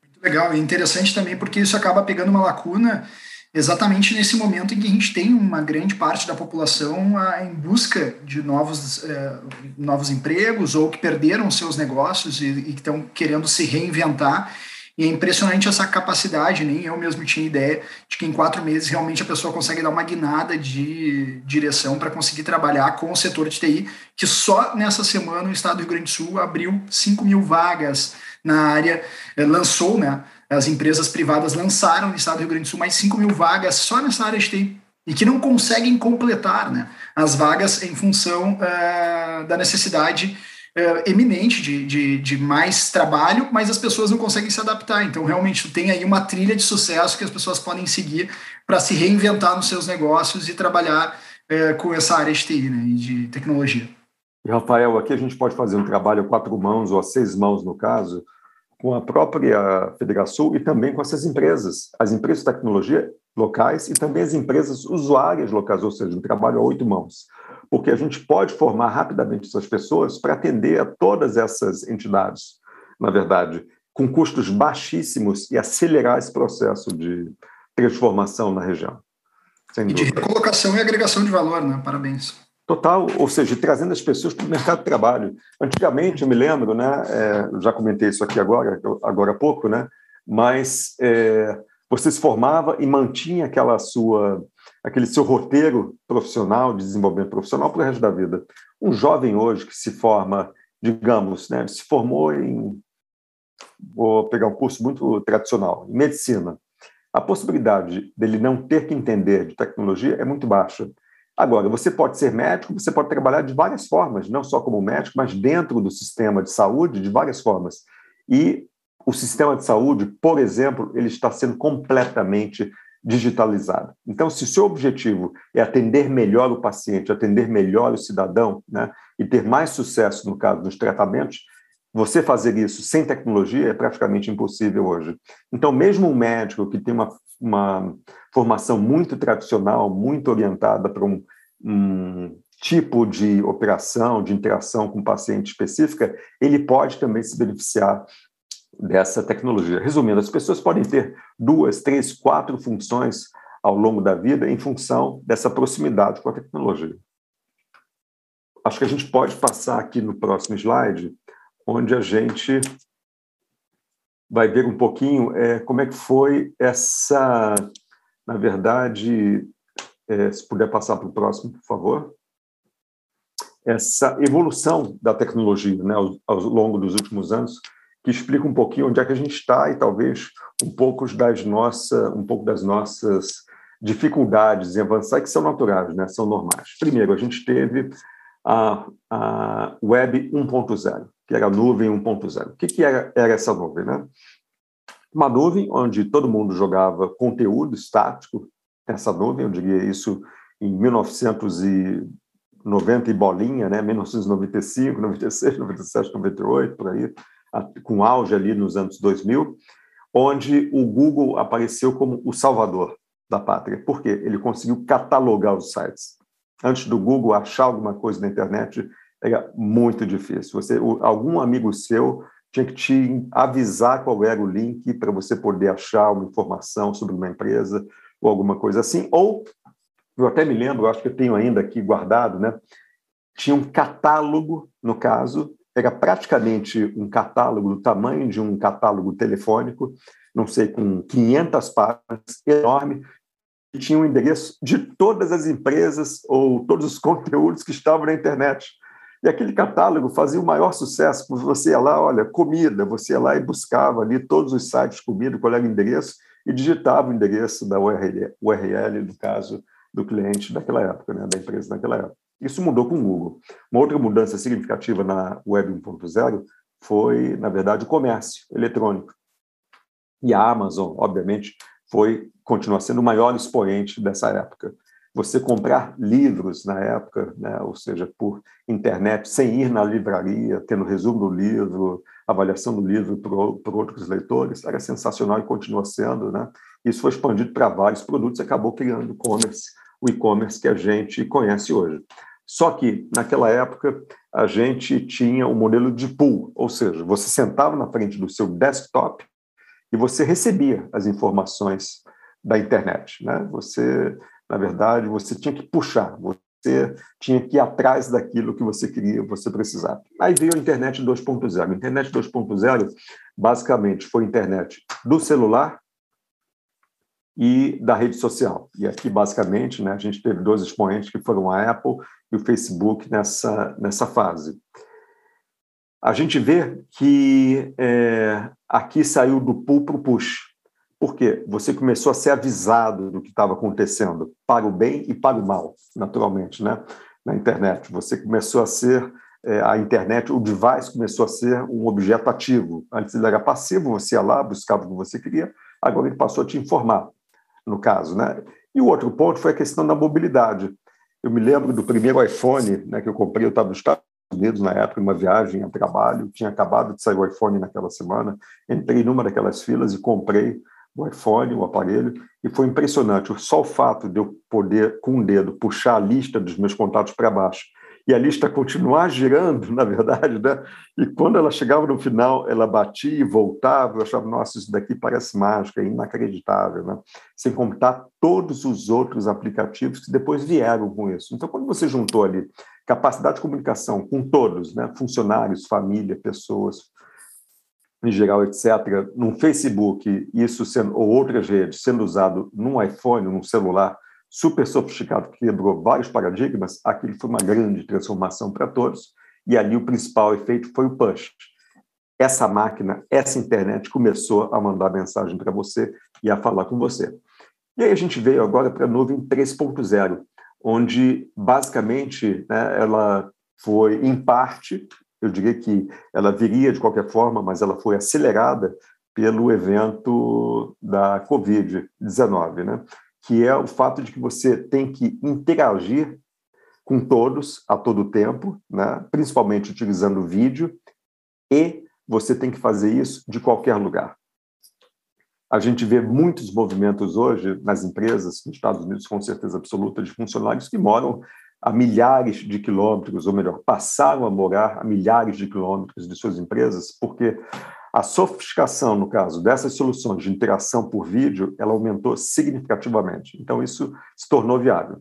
Muito legal e interessante também porque isso acaba pegando uma lacuna exatamente nesse momento em que a gente tem uma grande parte da população ah, em busca de novos, eh, novos empregos ou que perderam seus negócios e, e estão querendo se reinventar e é impressionante essa capacidade, nem eu mesmo tinha ideia de que em quatro meses realmente a pessoa consegue dar uma guinada de direção para conseguir trabalhar com o setor de TI, que só nessa semana o Estado do Rio Grande do Sul abriu 5 mil vagas na área, eh, lançou, né? As empresas privadas lançaram no Estado do Rio Grande do Sul mais 5 mil vagas só nessa área de TI e que não conseguem completar né, as vagas em função uh, da necessidade é, eminente de, de, de, mais trabalho, mas as pessoas não conseguem se adaptar. Então, realmente, tem aí uma trilha de sucesso que as pessoas podem seguir para se reinventar nos seus negócios e trabalhar é, com essa área de TI né, e de tecnologia. Rafael, aqui a gente pode fazer um trabalho a quatro mãos ou a seis mãos, no caso, com a própria Federação e também com essas empresas, as empresas de tecnologia locais e também as empresas usuárias locais, ou seja, um trabalho a oito mãos porque a gente pode formar rapidamente essas pessoas para atender a todas essas entidades, na verdade, com custos baixíssimos e acelerar esse processo de transformação na região. e de recolocação e agregação de valor, né? Parabéns. Total, ou seja, trazendo as pessoas para o mercado de trabalho. Antigamente, eu me lembro, né, é, já comentei isso aqui agora, agora há pouco, né, mas é, você se formava e mantinha aquela sua aquele seu roteiro profissional, de desenvolvimento profissional para o resto da vida. Um jovem hoje que se forma, digamos, né, se formou em. Vou pegar um curso muito tradicional, em medicina. a possibilidade dele não ter que entender de tecnologia é muito baixa. Agora, você pode ser médico, você pode trabalhar de várias formas, não só como médico, mas dentro do sistema de saúde de várias formas. E o sistema de saúde, por exemplo, ele está sendo completamente digitalizado. Então, se o seu objetivo é atender melhor o paciente, atender melhor o cidadão, né, e ter mais sucesso, no caso dos tratamentos, você fazer isso sem tecnologia é praticamente impossível hoje. Então, mesmo um médico que tem uma, uma formação muito tradicional, muito orientada para um, um tipo de operação, de interação com o paciente específica, ele pode também se beneficiar dessa tecnologia. Resumindo, as pessoas podem ter duas, três, quatro funções ao longo da vida em função dessa proximidade com a tecnologia. Acho que a gente pode passar aqui no próximo slide, onde a gente vai ver um pouquinho é, como é que foi essa, na verdade, é, se puder passar para o próximo, por favor, essa evolução da tecnologia né, ao, ao longo dos últimos anos, que explica um pouquinho onde é que a gente está e talvez um pouco das nossas, um pouco das nossas dificuldades em avançar, que são naturais, né? são normais. Primeiro, a gente teve a, a Web 1.0, que era a nuvem 1.0. O que, que era, era essa nuvem? Né? Uma nuvem onde todo mundo jogava conteúdo estático nessa nuvem, eu diria isso em 1990 e bolinha, né? 1995, 96, 97, 98, por aí, com auge ali nos anos 2000, onde o Google apareceu como o salvador da pátria. Por quê? Ele conseguiu catalogar os sites. Antes do Google achar alguma coisa na internet, era muito difícil. Você, algum amigo seu tinha que te avisar qual era o link para você poder achar uma informação sobre uma empresa ou alguma coisa assim. Ou, eu até me lembro, acho que eu tenho ainda aqui guardado, né? Tinha um catálogo, no caso, era praticamente um catálogo do tamanho de um catálogo telefônico, não sei, com 500 páginas, enorme, e tinha um endereço de todas as empresas ou todos os conteúdos que estavam na internet. E aquele catálogo fazia o maior sucesso, porque você ia lá, olha, comida, você ia lá e buscava ali todos os sites de comida, qual era o endereço, e digitava o endereço da URL, URL no caso do cliente daquela época, né, da empresa daquela época. Isso mudou com o Google. Uma outra mudança significativa na Web 1.0 foi, na verdade, o comércio eletrônico. E a Amazon, obviamente, foi continua sendo o maior expoente dessa época. Você comprar livros na época, né, ou seja, por internet, sem ir na livraria, tendo resumo do livro, avaliação do livro por, outros leitores, era sensacional e continua sendo. Né? Isso foi expandido para vários produtos e acabou criando o e-commerce, o e-commerce que a gente conhece hoje. Só que, naquela época, a gente tinha o um modelo de pool, ou seja, você sentava na frente do seu desktop e você recebia as informações da internet. Né? Você, na verdade, você tinha que puxar, você tinha que ir atrás daquilo que você queria, você precisava. Aí veio a internet 2.0. A internet 2.0, basicamente, foi a internet do celular e da rede social. E aqui, basicamente, né, a gente teve dois expoentes que foram a Apple e o Facebook nessa, nessa fase. A gente vê que é, aqui saiu do pull para o push. Por quê? Você começou a ser avisado do que estava acontecendo, para o bem e para o mal, naturalmente, né? na internet. Você começou a ser, é, a internet, o device começou a ser um objeto ativo. Antes ele era passivo, você ia lá, buscava o que você queria, agora ele passou a te informar no caso. Né? E o outro ponto foi a questão da mobilidade. Eu me lembro do primeiro iPhone né, que eu comprei, eu estava nos Estados Unidos na época, uma viagem a trabalho, tinha acabado de sair o iPhone naquela semana, entrei numa daquelas filas e comprei o iPhone, o aparelho, e foi impressionante. Só o fato de eu poder, com o um dedo, puxar a lista dos meus contatos para baixo e a lista continuar girando, na verdade, né? E quando ela chegava no final, ela batia e voltava, eu achava, nossa, isso daqui parece mágica, é inacreditável, né? Sem contar todos os outros aplicativos que depois vieram com isso. Então, quando você juntou ali capacidade de comunicação com todos, né? Funcionários, família, pessoas, em geral, etc., num Facebook, isso sendo, ou outras redes, sendo usado num iPhone, num celular, super sofisticado que quebrou vários paradigmas, aquilo foi uma grande transformação para todos, e ali o principal efeito foi o push. essa máquina, essa internet começou a mandar mensagem para você e a falar com você. E aí a gente veio agora para a nuvem 3.0, onde basicamente né, ela foi, em parte, eu diria que ela viria de qualquer forma, mas ela foi acelerada pelo evento da Covid-19, né? que é o fato de que você tem que interagir com todos a todo tempo, né? principalmente utilizando vídeo, e você tem que fazer isso de qualquer lugar. A gente vê muitos movimentos hoje nas empresas, nos Estados Unidos, com certeza absoluta, de funcionários que moram a milhares de quilômetros, ou melhor, passaram a morar a milhares de quilômetros de suas empresas, porque a sofisticação, no caso dessas soluções de interação por vídeo, ela aumentou significativamente. Então, isso se tornou viável.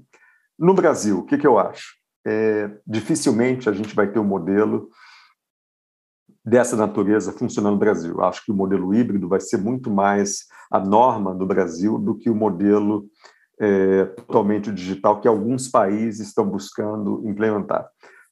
No Brasil, o que, que eu acho? É, dificilmente a gente vai ter um modelo dessa natureza funcionando no Brasil. Acho que o modelo híbrido vai ser muito mais a norma do Brasil do que o modelo é, totalmente digital que alguns países estão buscando implementar.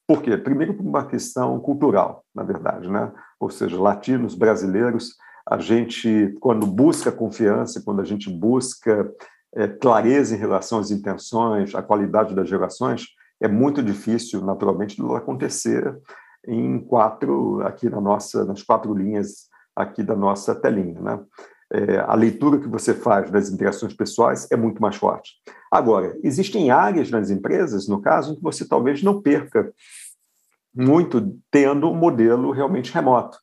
Por quê? Primeiro, por uma questão cultural, na verdade, né? Ou seja, latinos, brasileiros, a gente, quando busca confiança, quando a gente busca é, clareza em relação às intenções, à qualidade das gerações, é muito difícil, naturalmente, de acontecer em quatro, aqui na nossa, nas quatro linhas aqui da nossa telinha, né? É, a leitura que você faz das interações pessoais é muito mais forte. Agora, existem áreas nas empresas, no caso, em que você talvez não perca muito tendo um modelo realmente remoto.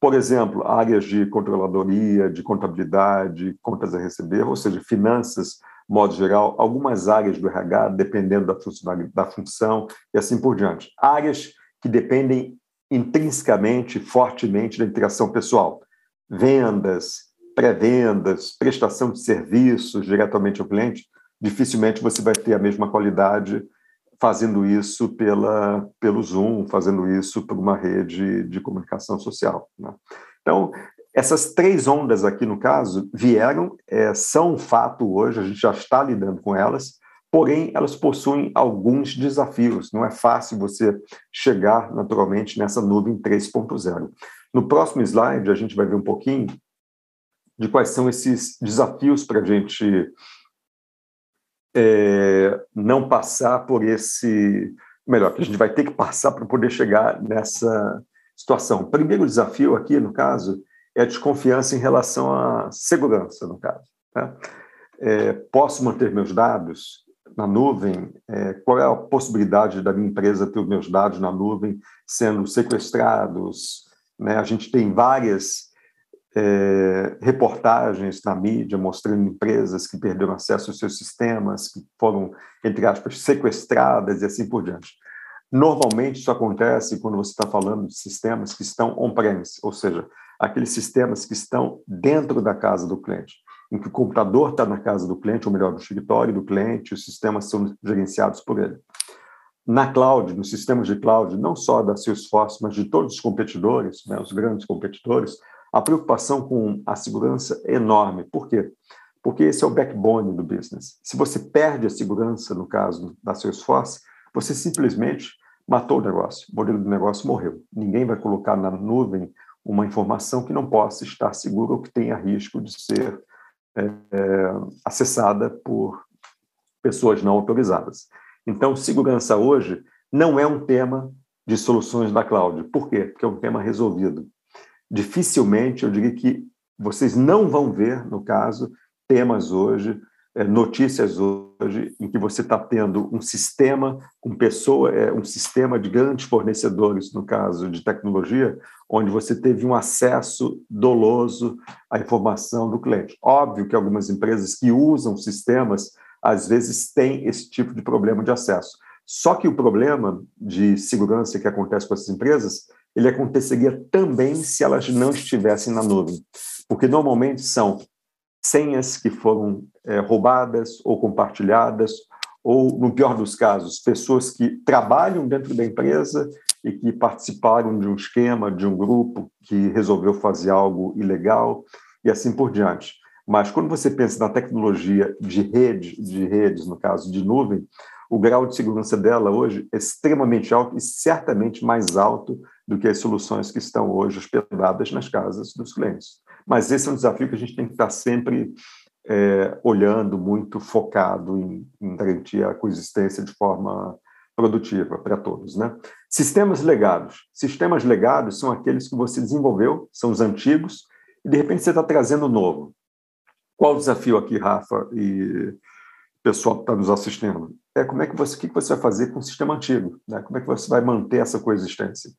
Por exemplo, áreas de controladoria, de contabilidade, contas a receber, ou seja, finanças, modo geral, algumas áreas do RH, dependendo da, da função e assim por diante. Áreas que dependem intrinsecamente, fortemente da interação pessoal. Vendas, pré-vendas, prestação de serviços diretamente ao cliente, dificilmente você vai ter a mesma qualidade fazendo isso pela, pelo Zoom, fazendo isso por uma rede de comunicação social. Né? Então, essas três ondas aqui, no caso, vieram, é, são um fato hoje, a gente já está lidando com elas, porém elas possuem alguns desafios. Não é fácil você chegar naturalmente nessa nuvem 3.0. No próximo slide, a gente vai ver um pouquinho de quais são esses desafios para a gente é, não passar por esse. Melhor, que a gente vai ter que passar para poder chegar nessa situação. O primeiro desafio aqui, no caso, é a desconfiança em relação à segurança, no caso. Tá? É, posso manter meus dados? na nuvem, é, qual é a possibilidade da minha empresa ter os meus dados na nuvem sendo sequestrados? Né? A gente tem várias é, reportagens na mídia mostrando empresas que perderam acesso aos seus sistemas, que foram, entre aspas, sequestradas e assim por diante. Normalmente isso acontece quando você está falando de sistemas que estão on-premise, ou seja, aqueles sistemas que estão dentro da casa do cliente em que o computador está na casa do cliente, ou melhor, no escritório do cliente, os sistemas são gerenciados por ele. Na cloud, nos sistemas de cloud, não só da Salesforce, mas de todos os competidores, né, os grandes competidores, a preocupação com a segurança é enorme. Por quê? Porque esse é o backbone do business. Se você perde a segurança, no caso da Salesforce, você simplesmente matou o negócio, o modelo do negócio morreu. Ninguém vai colocar na nuvem uma informação que não possa estar segura ou que tenha risco de ser é, acessada por pessoas não autorizadas. Então, segurança hoje não é um tema de soluções da cloud. Por quê? Porque é um tema resolvido. Dificilmente, eu diria que vocês não vão ver, no caso, temas hoje é, notícias hoje em que você está tendo um sistema com pessoa, é, um sistema de grandes fornecedores, no caso de tecnologia, onde você teve um acesso doloso à informação do cliente. Óbvio que algumas empresas que usam sistemas às vezes têm esse tipo de problema de acesso. Só que o problema de segurança que acontece com essas empresas, ele aconteceria também se elas não estivessem na nuvem, porque normalmente são senhas que foram é, roubadas ou compartilhadas, ou, no pior dos casos, pessoas que trabalham dentro da empresa e que participaram de um esquema, de um grupo que resolveu fazer algo ilegal e assim por diante. Mas quando você pensa na tecnologia de rede, de redes, no caso de nuvem, o grau de segurança dela hoje é extremamente alto e certamente mais alto do que as soluções que estão hoje hospedadas nas casas dos clientes. Mas esse é um desafio que a gente tem que estar sempre é, olhando, muito focado em, em garantir a coexistência de forma produtiva para todos. Né? Sistemas legados. Sistemas legados são aqueles que você desenvolveu, são os antigos, e de repente você está trazendo novo. Qual o desafio aqui, Rafa e pessoal que está nos assistindo? É como é que você, o que você vai fazer com o sistema antigo? Né? Como é que você vai manter essa coexistência?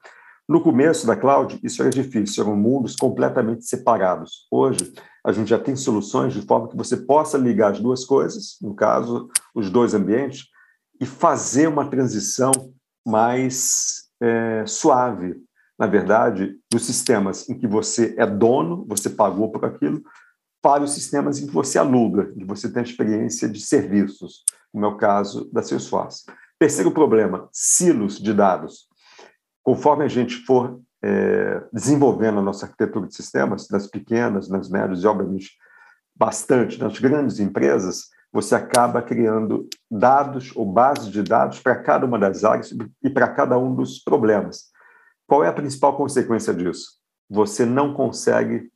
No começo da cloud, isso era difícil, eram mundos completamente separados. Hoje, a gente já tem soluções de forma que você possa ligar as duas coisas, no caso, os dois ambientes, e fazer uma transição mais é, suave, na verdade, dos sistemas em que você é dono, você pagou por aquilo, para os sistemas em que você aluga, que você tem a experiência de serviços, como é o caso da Salesforce. Terceiro problema, silos de dados. Conforme a gente for é, desenvolvendo a nossa arquitetura de sistemas, nas pequenas, nas médias e, obviamente, bastante nas grandes empresas, você acaba criando dados ou bases de dados para cada uma das áreas e para cada um dos problemas. Qual é a principal consequência disso? Você não consegue,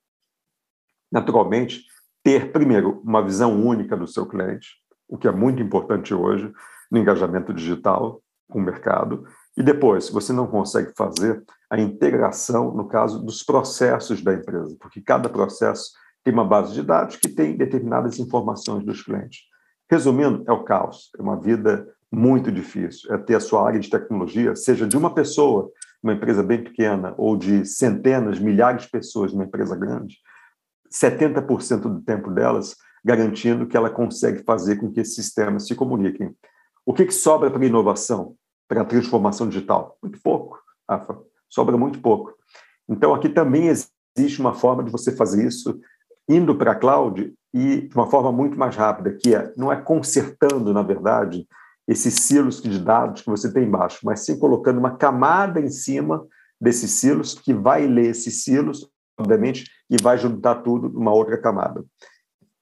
naturalmente, ter, primeiro, uma visão única do seu cliente, o que é muito importante hoje no engajamento digital com o mercado, e depois, você não consegue fazer a integração, no caso, dos processos da empresa, porque cada processo tem uma base de dados que tem determinadas informações dos clientes. Resumindo, é o caos, é uma vida muito difícil. É ter a sua área de tecnologia, seja de uma pessoa, uma empresa bem pequena, ou de centenas, milhares de pessoas numa empresa grande, 70% do tempo delas garantindo que ela consegue fazer com que esses sistemas se comuniquem. O que, que sobra para inovação, para a transformação digital? Muito pouco, Rafa. Sobra muito pouco. Então, aqui também existe uma forma de você fazer isso indo para a cloud e de uma forma muito mais rápida, que é, não é consertando, na verdade, esses silos de dados que você tem embaixo, mas sim colocando uma camada em cima desses silos que vai ler esses silos, obviamente, e vai juntar tudo numa outra camada.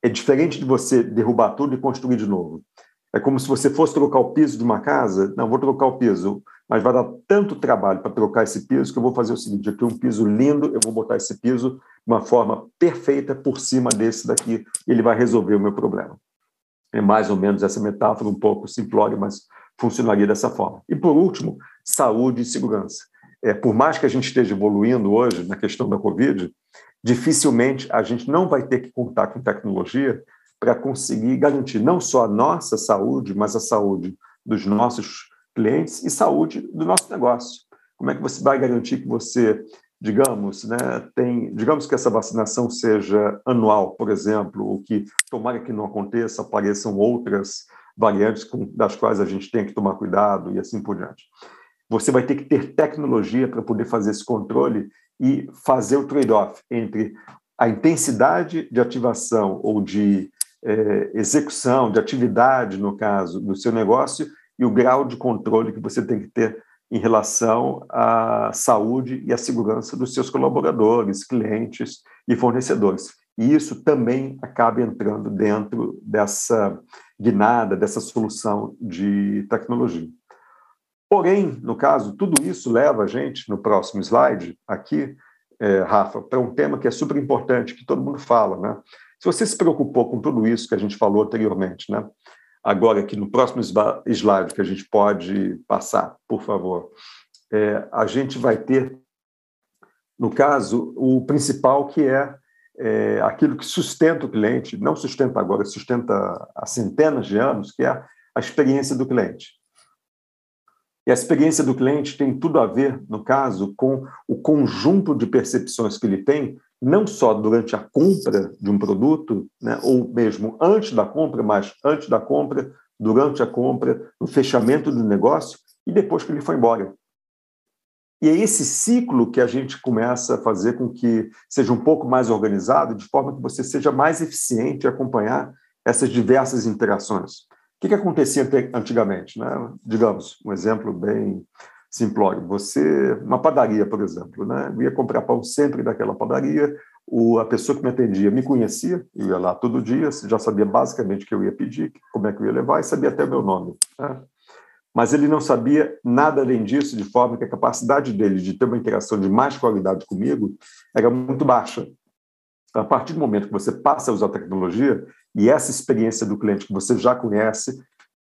É diferente de você derrubar tudo e construir de novo. É como se você fosse trocar o piso de uma casa. Não, vou trocar o piso, mas vai dar tanto trabalho para trocar esse piso que eu vou fazer o seguinte: aqui um piso lindo, eu vou botar esse piso de uma forma perfeita por cima desse daqui, ele vai resolver o meu problema. É mais ou menos essa metáfora, um pouco simplória, mas funcionaria dessa forma. E por último, saúde e segurança. É, por mais que a gente esteja evoluindo hoje na questão da Covid, dificilmente a gente não vai ter que contar com tecnologia para conseguir garantir não só a nossa saúde, mas a saúde dos nossos clientes e saúde do nosso negócio. Como é que você vai garantir que você, digamos, né, tem, digamos que essa vacinação seja anual, por exemplo, o que tomara que não aconteça, apareçam outras variantes com, das quais a gente tem que tomar cuidado e assim por diante. Você vai ter que ter tecnologia para poder fazer esse controle e fazer o trade-off entre a intensidade de ativação ou de é, execução, de atividade, no caso, do seu negócio e o grau de controle que você tem que ter em relação à saúde e à segurança dos seus colaboradores, clientes e fornecedores. E isso também acaba entrando dentro dessa guinada, dessa solução de tecnologia. Porém, no caso, tudo isso leva a gente, no próximo slide, aqui, é, Rafa, para um tema que é super importante, que todo mundo fala, né? Se você se preocupou com tudo isso que a gente falou anteriormente, né? Agora, aqui no próximo slide que a gente pode passar, por favor, é, a gente vai ter, no caso, o principal que é, é aquilo que sustenta o cliente, não sustenta agora, sustenta há centenas de anos, que é a experiência do cliente. E a experiência do cliente tem tudo a ver, no caso, com o conjunto de percepções que ele tem não só durante a compra de um produto, né, ou mesmo antes da compra, mas antes da compra, durante a compra, no fechamento do negócio e depois que ele foi embora. E é esse ciclo que a gente começa a fazer com que seja um pouco mais organizado, de forma que você seja mais eficiente em acompanhar essas diversas interações. O que, que acontecia antigamente? Né? Digamos, um exemplo bem simplório. Você, uma padaria, por exemplo, né? Eu ia comprar pão sempre daquela padaria, o, a pessoa que me atendia me conhecia, eu ia lá todo dia, já sabia basicamente o que eu ia pedir, como é que eu ia levar e sabia até o meu nome. Né? mas ele não sabia nada além disso, de forma que a capacidade dele de ter uma interação de mais qualidade comigo era muito baixa. A partir do momento que você passa a usar a tecnologia e essa experiência do cliente que você já conhece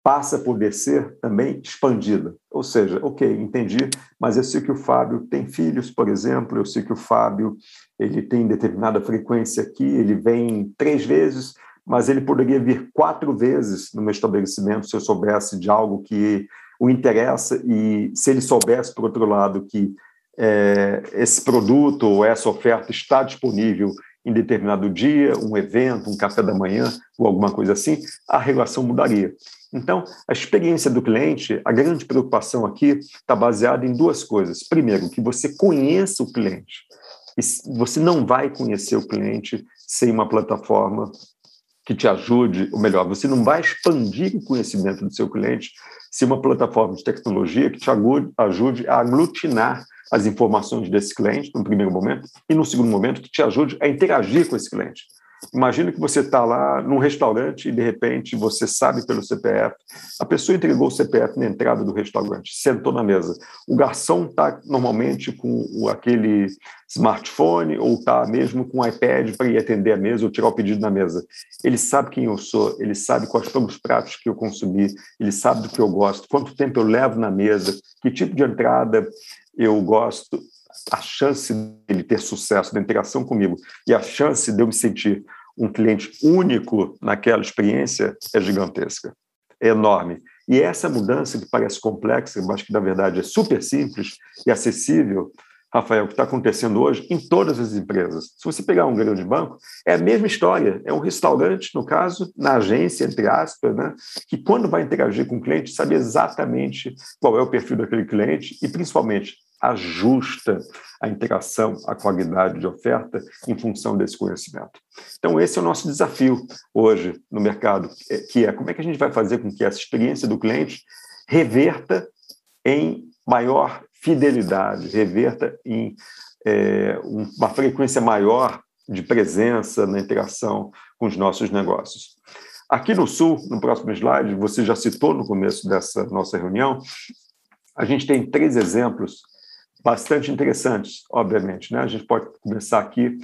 passa a poder ser também expandida. Ou seja, ok, entendi, mas eu sei que o Fábio tem filhos, por exemplo, eu sei que o Fábio ele tem determinada frequência aqui, ele vem três vezes, mas ele poderia vir quatro vezes no meu estabelecimento se eu soubesse de algo que o interessa e se ele soubesse, por outro lado, que é, esse produto ou essa oferta está disponível em determinado dia, um evento, um café da manhã ou alguma coisa assim, a relação mudaria. Então, a experiência do cliente, a grande preocupação aqui está baseada em duas coisas. Primeiro, que você conheça o cliente. Você não vai conhecer o cliente sem uma plataforma que te ajude, ou melhor, você não vai expandir o conhecimento do seu cliente sem uma plataforma de tecnologia que te ajude a aglutinar as informações desse cliente, no primeiro momento, e no segundo momento, que te ajude a interagir com esse cliente. Imagina que você está lá num restaurante e, de repente, você sabe pelo CPF, a pessoa entregou o CPF na entrada do restaurante, sentou na mesa. O garçom está normalmente com aquele smartphone ou está mesmo com o iPad para ir atender a mesa ou tirar o pedido na mesa. Ele sabe quem eu sou, ele sabe quais foram os pratos que eu consumi, ele sabe do que eu gosto, quanto tempo eu levo na mesa, que tipo de entrada eu gosto, a chance dele ter sucesso da interação comigo e a chance de eu me sentir um cliente único naquela experiência é gigantesca, é enorme. E essa mudança que parece complexa, mas que na verdade é super simples e acessível, Rafael, que está acontecendo hoje em todas as empresas. Se você pegar um grande banco, é a mesma história. É um restaurante, no caso, na agência, entre aspas, né, que quando vai interagir com o cliente, sabe exatamente qual é o perfil daquele cliente e, principalmente, ajusta a interação, a qualidade de oferta em função desse conhecimento. Então, esse é o nosso desafio hoje no mercado, é, que é como é que a gente vai fazer com que essa experiência do cliente reverta em maior fidelidade, reverta em é, uma frequência maior de presença na interação com os nossos negócios. Aqui no Sul, no próximo slide, você já citou no começo dessa nossa reunião, a gente tem três exemplos bastante interessantes, obviamente. Né? A gente pode começar aqui,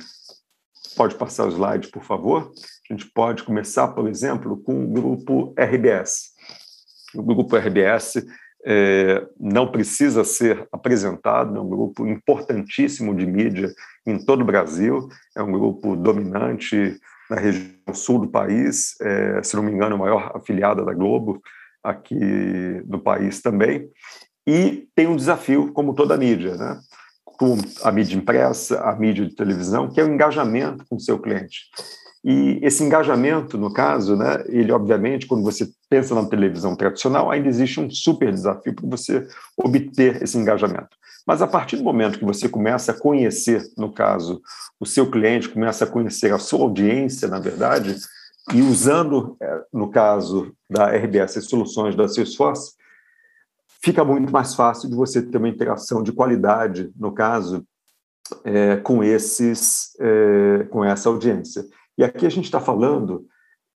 pode passar o slide, por favor. A gente pode começar, por exemplo, com o grupo RBS. O grupo RBS é, não precisa ser apresentado, é um grupo importantíssimo de mídia em todo o Brasil, é um grupo dominante na região sul do país, é, se não me engano, a maior afiliada da Globo aqui no país também, e tem um desafio, como toda mídia, né? com a mídia impressa, a mídia de televisão, que é o engajamento com o seu cliente. E esse engajamento, no caso, né, ele obviamente, quando você pensa na televisão tradicional, ainda existe um super desafio para você obter esse engajamento. Mas a partir do momento que você começa a conhecer, no caso, o seu cliente, começa a conhecer a sua audiência, na verdade, e usando, é, no caso da RBS, as soluções da Salesforce, fica muito mais fácil de você ter uma interação de qualidade, no caso, é, com esses, é, com essa audiência. E aqui a gente está falando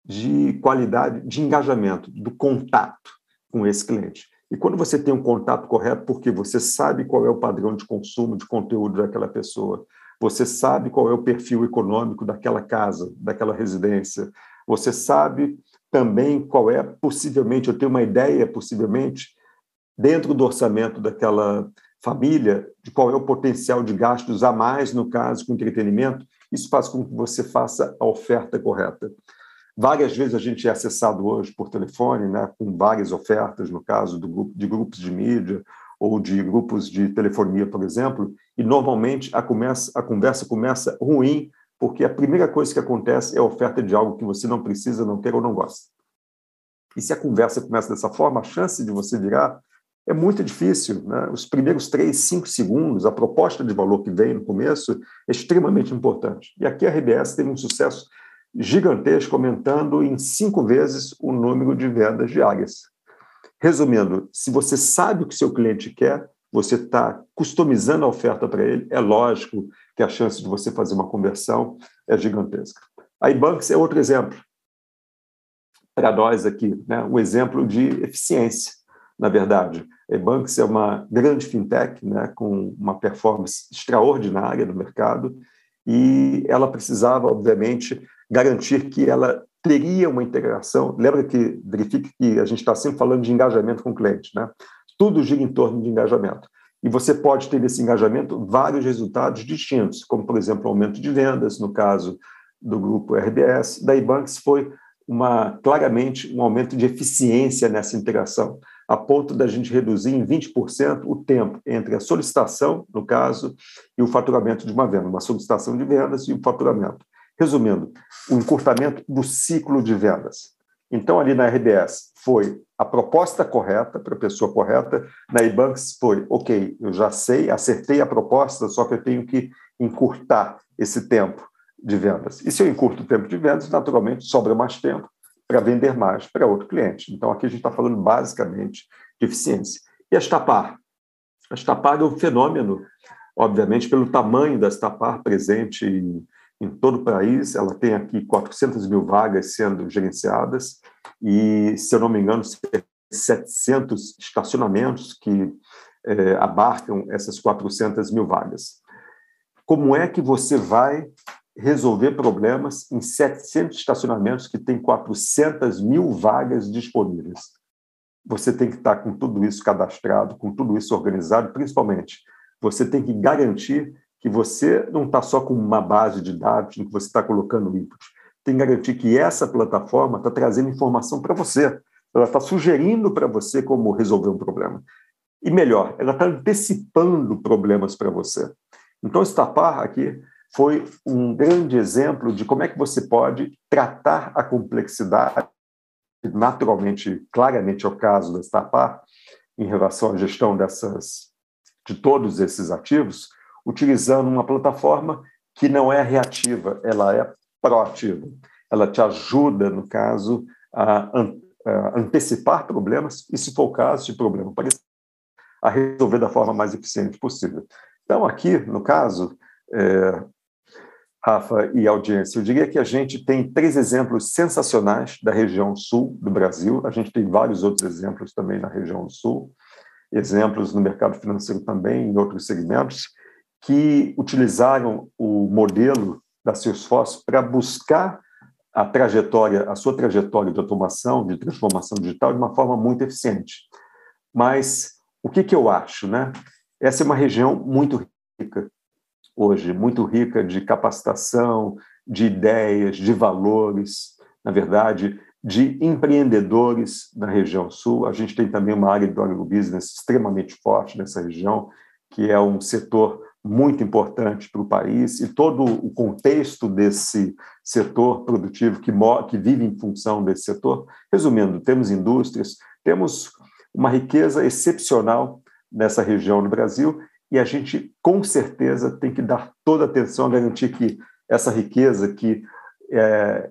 de qualidade, de engajamento, do contato com esse cliente. E quando você tem um contato correto, porque você sabe qual é o padrão de consumo de conteúdo daquela pessoa, você sabe qual é o perfil econômico daquela casa, daquela residência, você sabe também qual é, possivelmente, eu tenho uma ideia, possivelmente, dentro do orçamento daquela família, de qual é o potencial de gastos a mais, no caso, com entretenimento, isso faz com que você faça a oferta correta. Várias vezes a gente é acessado hoje por telefone, né, com várias ofertas, no caso do de grupos de mídia ou de grupos de telefonia, por exemplo, e normalmente a, começa, a conversa começa ruim, porque a primeira coisa que acontece é a oferta de algo que você não precisa, não quer ou não gosta. E se a conversa começa dessa forma, a chance de você virar é muito difícil. Né? Os primeiros três, cinco segundos, a proposta de valor que vem no começo é extremamente importante. E aqui a RBS teve um sucesso gigantesco, aumentando em cinco vezes o número de vendas diárias. Resumindo, se você sabe o que seu cliente quer, você está customizando a oferta para ele, é lógico que a chance de você fazer uma conversão é gigantesca. A iBanks é outro exemplo para nós aqui, né? um exemplo de eficiência na verdade. A Banks é uma grande fintech, né, com uma performance extraordinária no mercado, e ela precisava, obviamente, garantir que ela teria uma integração. Lembra que, verifique que a gente está sempre falando de engajamento com o cliente, né? Tudo gira em torno de engajamento. E você pode ter nesse engajamento vários resultados distintos, como, por exemplo, aumento de vendas, no caso do grupo RBS. Da Ibanks foi uma, claramente um aumento de eficiência nessa integração, a ponto da gente reduzir em 20% o tempo entre a solicitação, no caso, e o faturamento de uma venda, uma solicitação de vendas e o faturamento. Resumindo, o encurtamento do ciclo de vendas. Então, ali na RBS, foi a proposta correta para a pessoa correta. Na Ebanks foi, ok, eu já sei, acertei a proposta, só que eu tenho que encurtar esse tempo de vendas. E se eu encurto o tempo de vendas, naturalmente sobra mais tempo para vender mais para outro cliente. Então, aqui a gente está falando basicamente de eficiência. E a Estapar? A Estapar é um fenômeno, obviamente, pelo tamanho da Estapar presente em em todo o país. Ela tem aqui 400 mil vagas sendo gerenciadas e, se eu não me engano, 700 estacionamentos que é, abarcam essas 400 mil vagas. Como é que você vai resolver problemas em 700 estacionamentos que tem 400 mil vagas disponíveis? Você tem que estar com tudo isso cadastrado, com tudo isso organizado, principalmente você tem que garantir que você não está só com uma base de dados em que você está colocando input. Tem que garantir que essa plataforma está trazendo informação para você. Ela está sugerindo para você como resolver um problema. E melhor, ela está antecipando problemas para você. Então, Stapar aqui foi um grande exemplo de como é que você pode tratar a complexidade, naturalmente, claramente é o caso da Stapar, em relação à gestão dessas, de todos esses ativos, utilizando uma plataforma que não é reativa, ela é proativa. Ela te ajuda, no caso, a, antecipar problemas e, se for o caso de problema parecido, a resolver da forma mais eficiente possível. Então, aqui, no caso, é, Rafa e audiência, eu diria que a gente tem três exemplos sensacionais da região sul do Brasil, a gente tem vários outros exemplos também na região sul, exemplos no mercado financeiro também, em outros segmentos, que utilizaram o modelo da Salesforce para buscar a trajetória, a sua trajetória de automação, de transformação digital de uma forma muito eficiente. Mas o que, que eu acho, né? Essa é uma região muito rica hoje, muito rica de capacitação, de ideias, de valores, na verdade, de empreendedores na região sul. A gente tem também uma área do agrobusiness extremamente forte nessa região, que é um setor muito importante para o país e todo o contexto desse setor produtivo que, que vive em função desse setor. Resumindo, temos indústrias, temos uma riqueza excepcional nessa região do Brasil e a gente, com certeza, tem que dar toda atenção a garantir que essa riqueza, que é,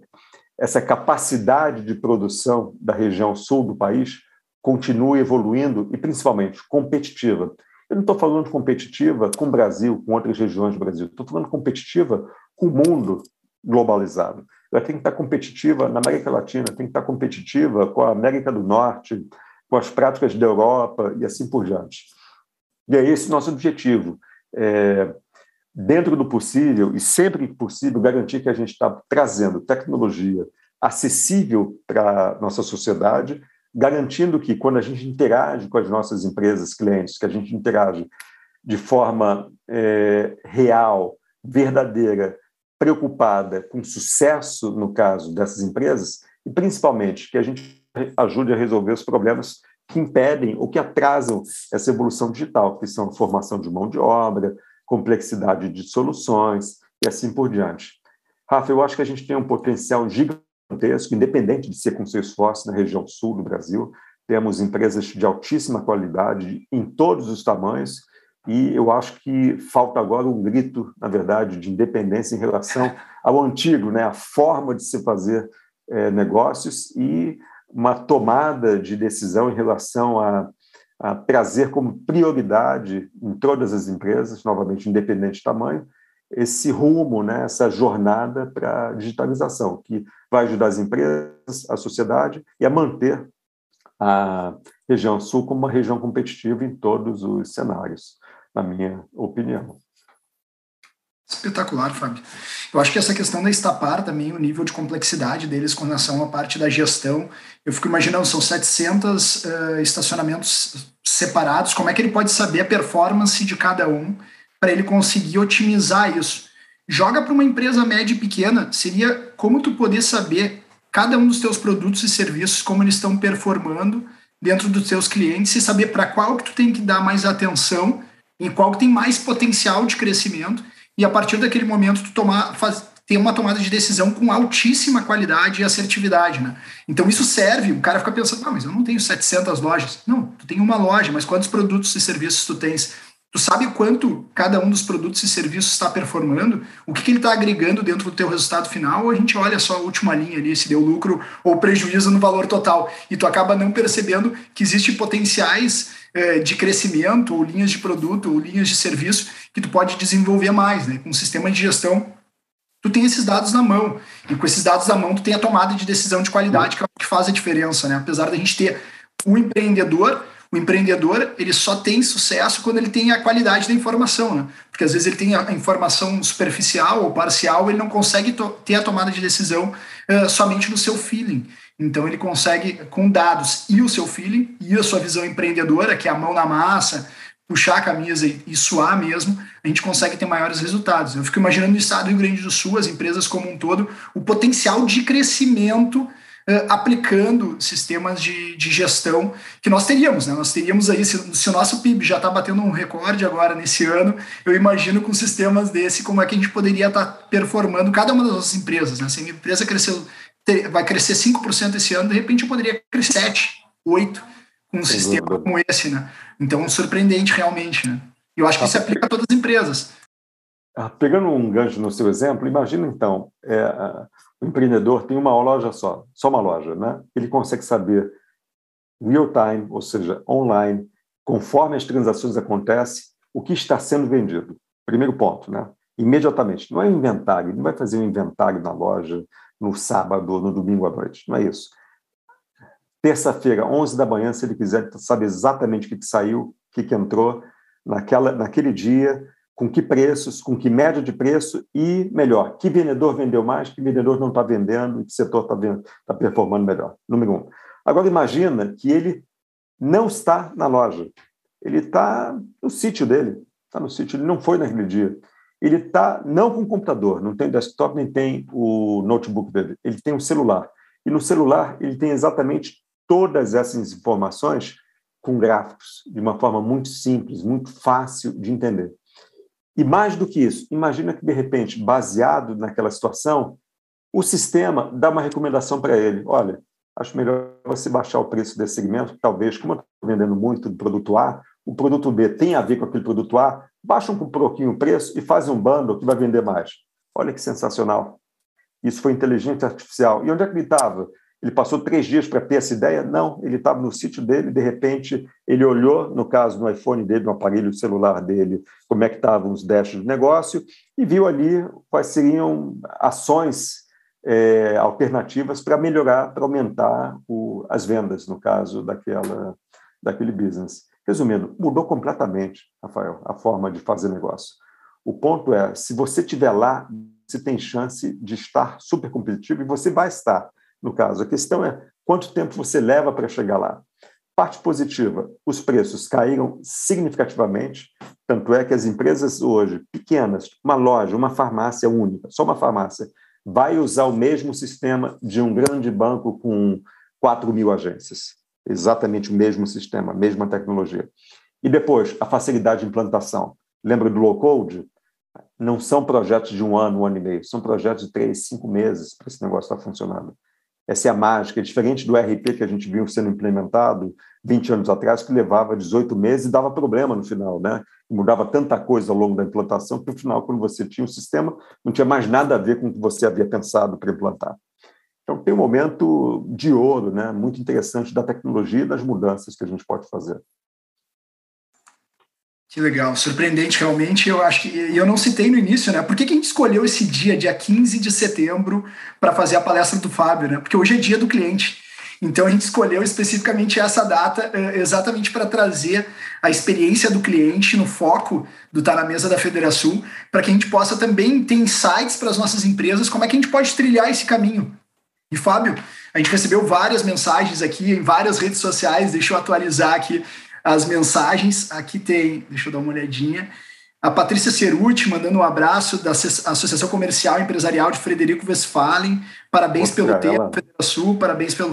essa capacidade de produção da região sul do país continue evoluindo e, principalmente, competitiva. Eu não estou falando competitiva com o Brasil, com outras regiões do Brasil. Estou falando competitiva com o mundo globalizado. Ela tem que estar competitiva na América Latina, tem que estar competitiva com a América do Norte, com as práticas da Europa e assim por diante. E é esse nosso objetivo. É, dentro do possível e sempre que possível, garantir que a gente está trazendo tecnologia acessível para a nossa sociedade garantindo que quando a gente interage com as nossas empresas, clientes, que a gente interage de forma é, real, verdadeira, preocupada com sucesso, no caso dessas empresas, e principalmente que a gente ajude a resolver os problemas que impedem ou que atrasam essa evolução digital, que são formação de mão de obra, complexidade de soluções e assim por diante. Rafa, eu acho que a gente tem um potencial gigantesco independente de ser com seu esforço na região sul do Brasil. Temos empresas de altíssima qualidade em todos os tamanhos, e eu acho que falta agora um grito, na verdade, de independência em relação ao antigo, né? a forma de se fazer é, negócios e uma tomada de decisão em relação a, a trazer como prioridade em todas as empresas, novamente, independente de tamanho, esse rumo, né, essa jornada para a digitalização, que vai ajudar as empresas, a sociedade e a manter a região sul como uma região competitiva em todos os cenários, na minha opinião. Espetacular, Fábio. Eu acho que essa questão da Estapar também, o nível de complexidade deles com relação à parte da gestão, eu fico imaginando, são 700 uh, estacionamentos separados, como é que ele pode saber a performance de cada um para ele conseguir otimizar isso? Joga para uma empresa média e pequena, seria como tu poder saber cada um dos teus produtos e serviços, como eles estão performando dentro dos teus clientes e saber para qual que tu tem que dar mais atenção, em qual que tem mais potencial de crescimento e a partir daquele momento tu tomar, faz, ter uma tomada de decisão com altíssima qualidade e assertividade, né? Então isso serve, o cara fica pensando, ah, mas eu não tenho 700 lojas. Não, tu tem uma loja, mas quantos produtos e serviços tu tens? Tu sabe quanto cada um dos produtos e serviços está performando? O que, que ele está agregando dentro do teu resultado final? Ou a gente olha só a última linha ali, se deu lucro ou prejuízo no valor total. E tu acaba não percebendo que existem potenciais é, de crescimento, ou linhas de produto, ou linhas de serviço que tu pode desenvolver mais, né? Com um sistema de gestão, tu tem esses dados na mão. E com esses dados na mão, tu tem a tomada de decisão de qualidade, que é o que faz a diferença, né? Apesar da gente ter o empreendedor, o empreendedor ele só tem sucesso quando ele tem a qualidade da informação, né? Porque às vezes ele tem a informação superficial ou parcial, ele não consegue ter a tomada de decisão uh, somente no seu feeling. Então ele consegue, com dados e o seu feeling e a sua visão empreendedora, que é a mão na massa, puxar a camisa e, e suar mesmo, a gente consegue ter maiores resultados. Eu fico imaginando no estado do Rio Grande do Sul, as empresas como um todo, o potencial de crescimento uh, aplicando sistemas de, de, gestão que nós teríamos. Né? Nós teríamos aí, se, se o nosso PIB já está batendo um recorde agora nesse ano, eu imagino com sistemas desse como é que a gente poderia estar tá performando cada uma das nossas empresas. Né? Se a empresa cresceu vai crescer 5% esse ano, de repente eu poderia crescer 7, 8 com um Sem sistema dúvida. como esse, né? Então, surpreendente realmente, né? E eu acho que isso aplica a todas as empresas. Ah, pegando um gancho no seu exemplo, imagina então, é, o empreendedor tem uma loja só, só uma loja, né? Ele consegue saber real time, ou seja, online, conforme as transações acontecem, o que está sendo vendido. Primeiro ponto, né? Imediatamente. Não é inventário, não vai fazer um inventário na loja, no sábado ou no domingo à noite. Não é isso. Terça-feira, 11 da manhã, se ele quiser saber exatamente o que, que saiu, o que, que entrou naquela, naquele dia, com que preços, com que média de preço e, melhor, que vendedor vendeu mais, que vendedor não está vendendo e que setor está tá performando melhor. Número um. Agora, imagina que ele não está na loja. Ele está no sítio dele. Está no sítio, ele não foi naquele dia ele está não com o computador, não tem desktop, nem tem o notebook dele, ele tem um celular. E no celular ele tem exatamente todas essas informações com gráficos, de uma forma muito simples, muito fácil de entender. E mais do que isso, imagina que, de repente, baseado naquela situação, o sistema dá uma recomendação para ele. Olha, acho melhor você baixar o preço desse segmento, talvez, como eu estou vendendo muito do produto A, o produto B tem a ver com aquele produto A, baixa um pouquinho o preço e faz um bundle que vai vender mais. Olha que sensacional. Isso foi inteligência artificial. E onde é que ele estava? Ele passou três dias para ter essa ideia? Não, ele estava no sítio dele, de repente ele olhou, no caso no iPhone dele, no aparelho celular dele, como é que estavam os dashes do negócio e viu ali quais seriam ações é, alternativas para melhorar, para aumentar o, as vendas, no caso daquela, daquele business. Resumindo, mudou completamente, Rafael, a forma de fazer negócio. O ponto é, se você estiver lá, você tem chance de estar super competitivo e você vai estar, no caso. A questão é quanto tempo você leva para chegar lá. Parte positiva, os preços caíram significativamente, tanto é que as empresas hoje, pequenas, uma loja, uma farmácia única, só uma farmácia, vai usar o mesmo sistema de um grande banco com 4 mil agências exatamente o mesmo sistema, a mesma tecnologia. E depois, a facilidade de implantação. Lembra do low code? Não são projetos de um ano, um ano e meio, são projetos de três, cinco meses para esse negócio estar funcionando. Essa é a mágica, diferente do RP que a gente viu sendo implementado 20 anos atrás, que levava 18 meses e dava problema no final, né? Mudava tanta coisa ao longo da implantação que no final, quando você tinha o sistema, não tinha mais nada a ver com o que você havia pensado para implantar. Então, tem um momento de ouro, né, muito interessante da tecnologia e das mudanças que a gente pode fazer. Que legal, surpreendente realmente. Eu acho que eu não citei no início, né? Por que, que a gente escolheu esse dia, dia 15 de setembro, para fazer a palestra do Fábio, né? Porque hoje é dia do cliente. Então a gente escolheu especificamente essa data eh, exatamente para trazer a experiência do cliente no foco do Tá na Mesa da Federação, para que a gente possa também ter insights para as nossas empresas, como é que a gente pode trilhar esse caminho. E Fábio, a gente recebeu várias mensagens aqui em várias redes sociais, deixa eu atualizar aqui as mensagens. Aqui tem, deixa eu dar uma olhadinha. A Patrícia Ceruti mandando um abraço da Associação Comercial e Empresarial de Frederico Westphalen. Parabéns pelo tempo, Sul. Parabéns para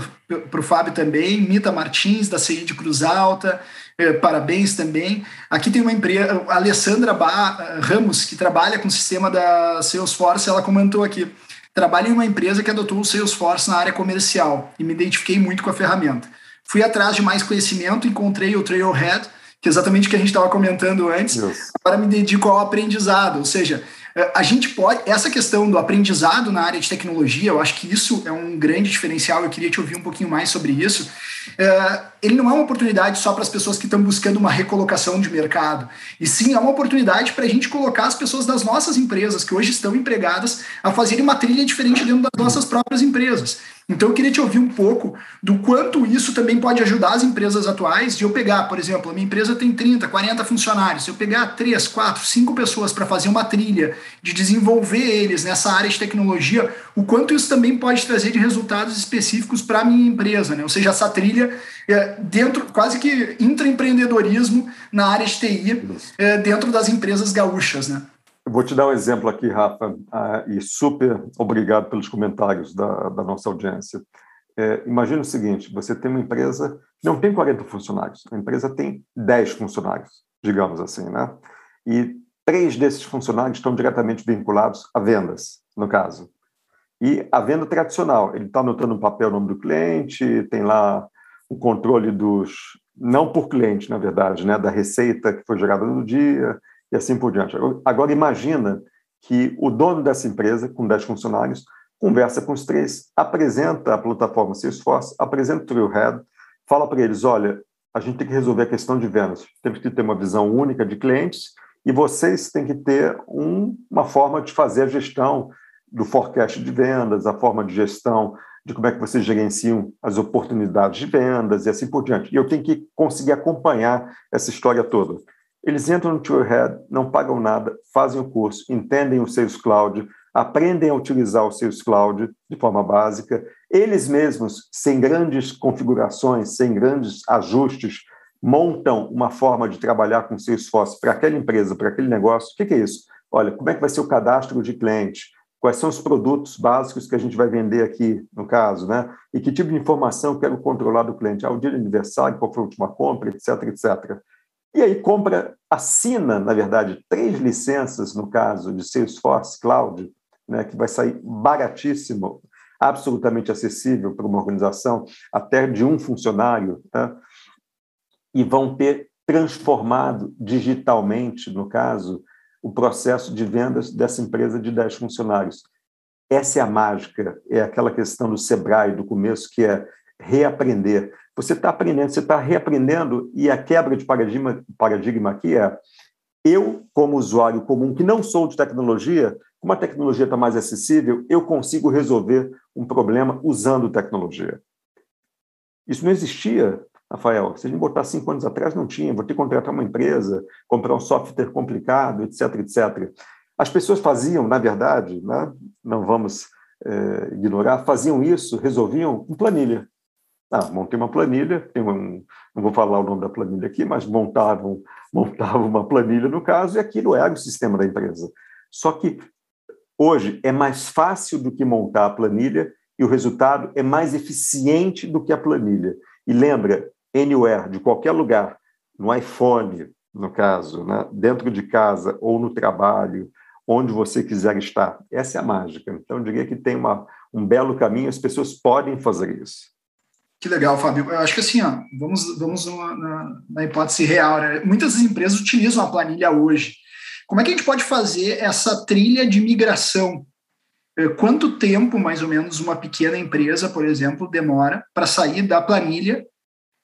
o Fábio também. Mita Martins, da CI de Cruz Alta. Eh, parabéns também. Aqui tem uma empresa, a Alessandra ba Ramos, que trabalha com o sistema da Salesforce. Ela comentou aqui: trabalho em uma empresa que adotou o Salesforce na área comercial e me identifiquei muito com a ferramenta. Fui atrás de mais conhecimento, encontrei o Trailhead que é exatamente o que a gente estava comentando antes. Yes. Agora me dedico ao aprendizado, ou seja, a gente pode. Essa questão do aprendizado na área de tecnologia, eu acho que isso é um grande diferencial. Eu queria te ouvir um pouquinho mais sobre isso. É, ele não é uma oportunidade só para as pessoas que estão buscando uma recolocação de mercado, e sim é uma oportunidade para a gente colocar as pessoas das nossas empresas, que hoje estão empregadas, a fazerem uma trilha diferente dentro das nossas próprias empresas. Então eu queria te ouvir um pouco do quanto isso também pode ajudar as empresas atuais de eu pegar, por exemplo, a minha empresa tem 30, 40 funcionários, se eu pegar 3, 4, 5 pessoas para fazer uma trilha, de desenvolver eles nessa área de tecnologia, o quanto isso também pode trazer de resultados específicos para a minha empresa, né? Ou seja, essa trilha é, dentro, quase que intraempreendedorismo na área de TI, é, dentro das empresas gaúchas, né? Vou te dar um exemplo aqui, Rafa, ah, e super obrigado pelos comentários da, da nossa audiência. É, imagina o seguinte: você tem uma empresa que não tem 40 funcionários, a empresa tem 10 funcionários, digamos assim, né? E três desses funcionários estão diretamente vinculados a vendas, no caso. E a venda tradicional, ele está anotando no papel o nome do cliente, tem lá o controle dos, não por cliente, na verdade, né, da receita que foi gerada no dia, e assim por diante. Agora, imagina que o dono dessa empresa, com 10 funcionários, conversa com os três, apresenta a plataforma Salesforce, apresenta o Trailhead, fala para eles, olha, a gente tem que resolver a questão de vendas, temos que ter uma visão única de clientes e vocês têm que ter um, uma forma de fazer a gestão do forecast de vendas, a forma de gestão de como é que vocês gerenciam as oportunidades de vendas e assim por diante. E eu tenho que conseguir acompanhar essa história toda. Eles entram no Trailhead, não pagam nada, fazem o curso, entendem o Sales Cloud, aprendem a utilizar o Sales Cloud de forma básica. Eles mesmos, sem grandes configurações, sem grandes ajustes, montam uma forma de trabalhar com Salesforce para aquela empresa, para aquele negócio. O que é isso? Olha, como é que vai ser o cadastro de cliente? Quais são os produtos básicos que a gente vai vender aqui, no caso, né? E que tipo de informação eu quero controlar do cliente? Ah, o dia de aniversário, qual foi a última compra, etc, etc. E aí compra, assina, na verdade, três licenças, no caso de Salesforce Cloud, né, que vai sair baratíssimo, absolutamente acessível para uma organização, até de um funcionário, né, e vão ter transformado digitalmente, no caso, o processo de vendas dessa empresa de 10 funcionários. Essa é a mágica, é aquela questão do Sebrae do começo, que é reaprender. Você está aprendendo, você está reaprendendo, e a quebra de paradigma, paradigma aqui é eu, como usuário comum, que não sou de tecnologia, como a tecnologia está mais acessível, eu consigo resolver um problema usando tecnologia. Isso não existia, Rafael. Se a gente botar cinco anos atrás, não tinha. Vou ter que contratar uma empresa, comprar um software complicado, etc, etc. As pessoas faziam, na verdade, né, não vamos é, ignorar, faziam isso, resolviam em planilha. Ah, montei uma planilha, um, não vou falar o nome da planilha aqui, mas montavam, montavam uma planilha no caso, e aquilo era o sistema da empresa. Só que hoje é mais fácil do que montar a planilha e o resultado é mais eficiente do que a planilha. E lembra, anywhere, de qualquer lugar, no iPhone, no caso, né? dentro de casa ou no trabalho, onde você quiser estar. Essa é a mágica. Então, eu diria que tem uma, um belo caminho, as pessoas podem fazer isso. Que legal, Fábio. Eu acho que assim, ó, vamos, vamos na, na hipótese real. Né? Muitas empresas utilizam a planilha hoje. Como é que a gente pode fazer essa trilha de migração? É, quanto tempo, mais ou menos, uma pequena empresa, por exemplo, demora para sair da planilha,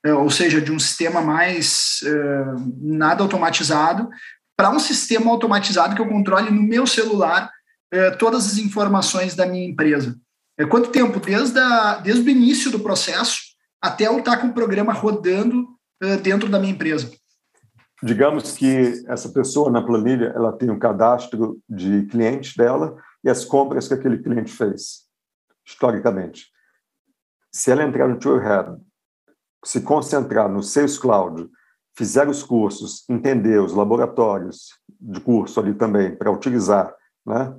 é, ou seja, de um sistema mais uh, nada automatizado, para um sistema automatizado que eu controle no meu celular uh, todas as informações da minha empresa? Quanto tempo? Desde, a, desde o início do processo até eu estar com o programa rodando uh, dentro da minha empresa. Digamos que essa pessoa na planilha ela tem um cadastro de clientes dela e as compras que aquele cliente fez, historicamente. Se ela entrar no Trailhead, se concentrar no Sales Cloud, fizer os cursos, entender os laboratórios de curso ali também para utilizar, né?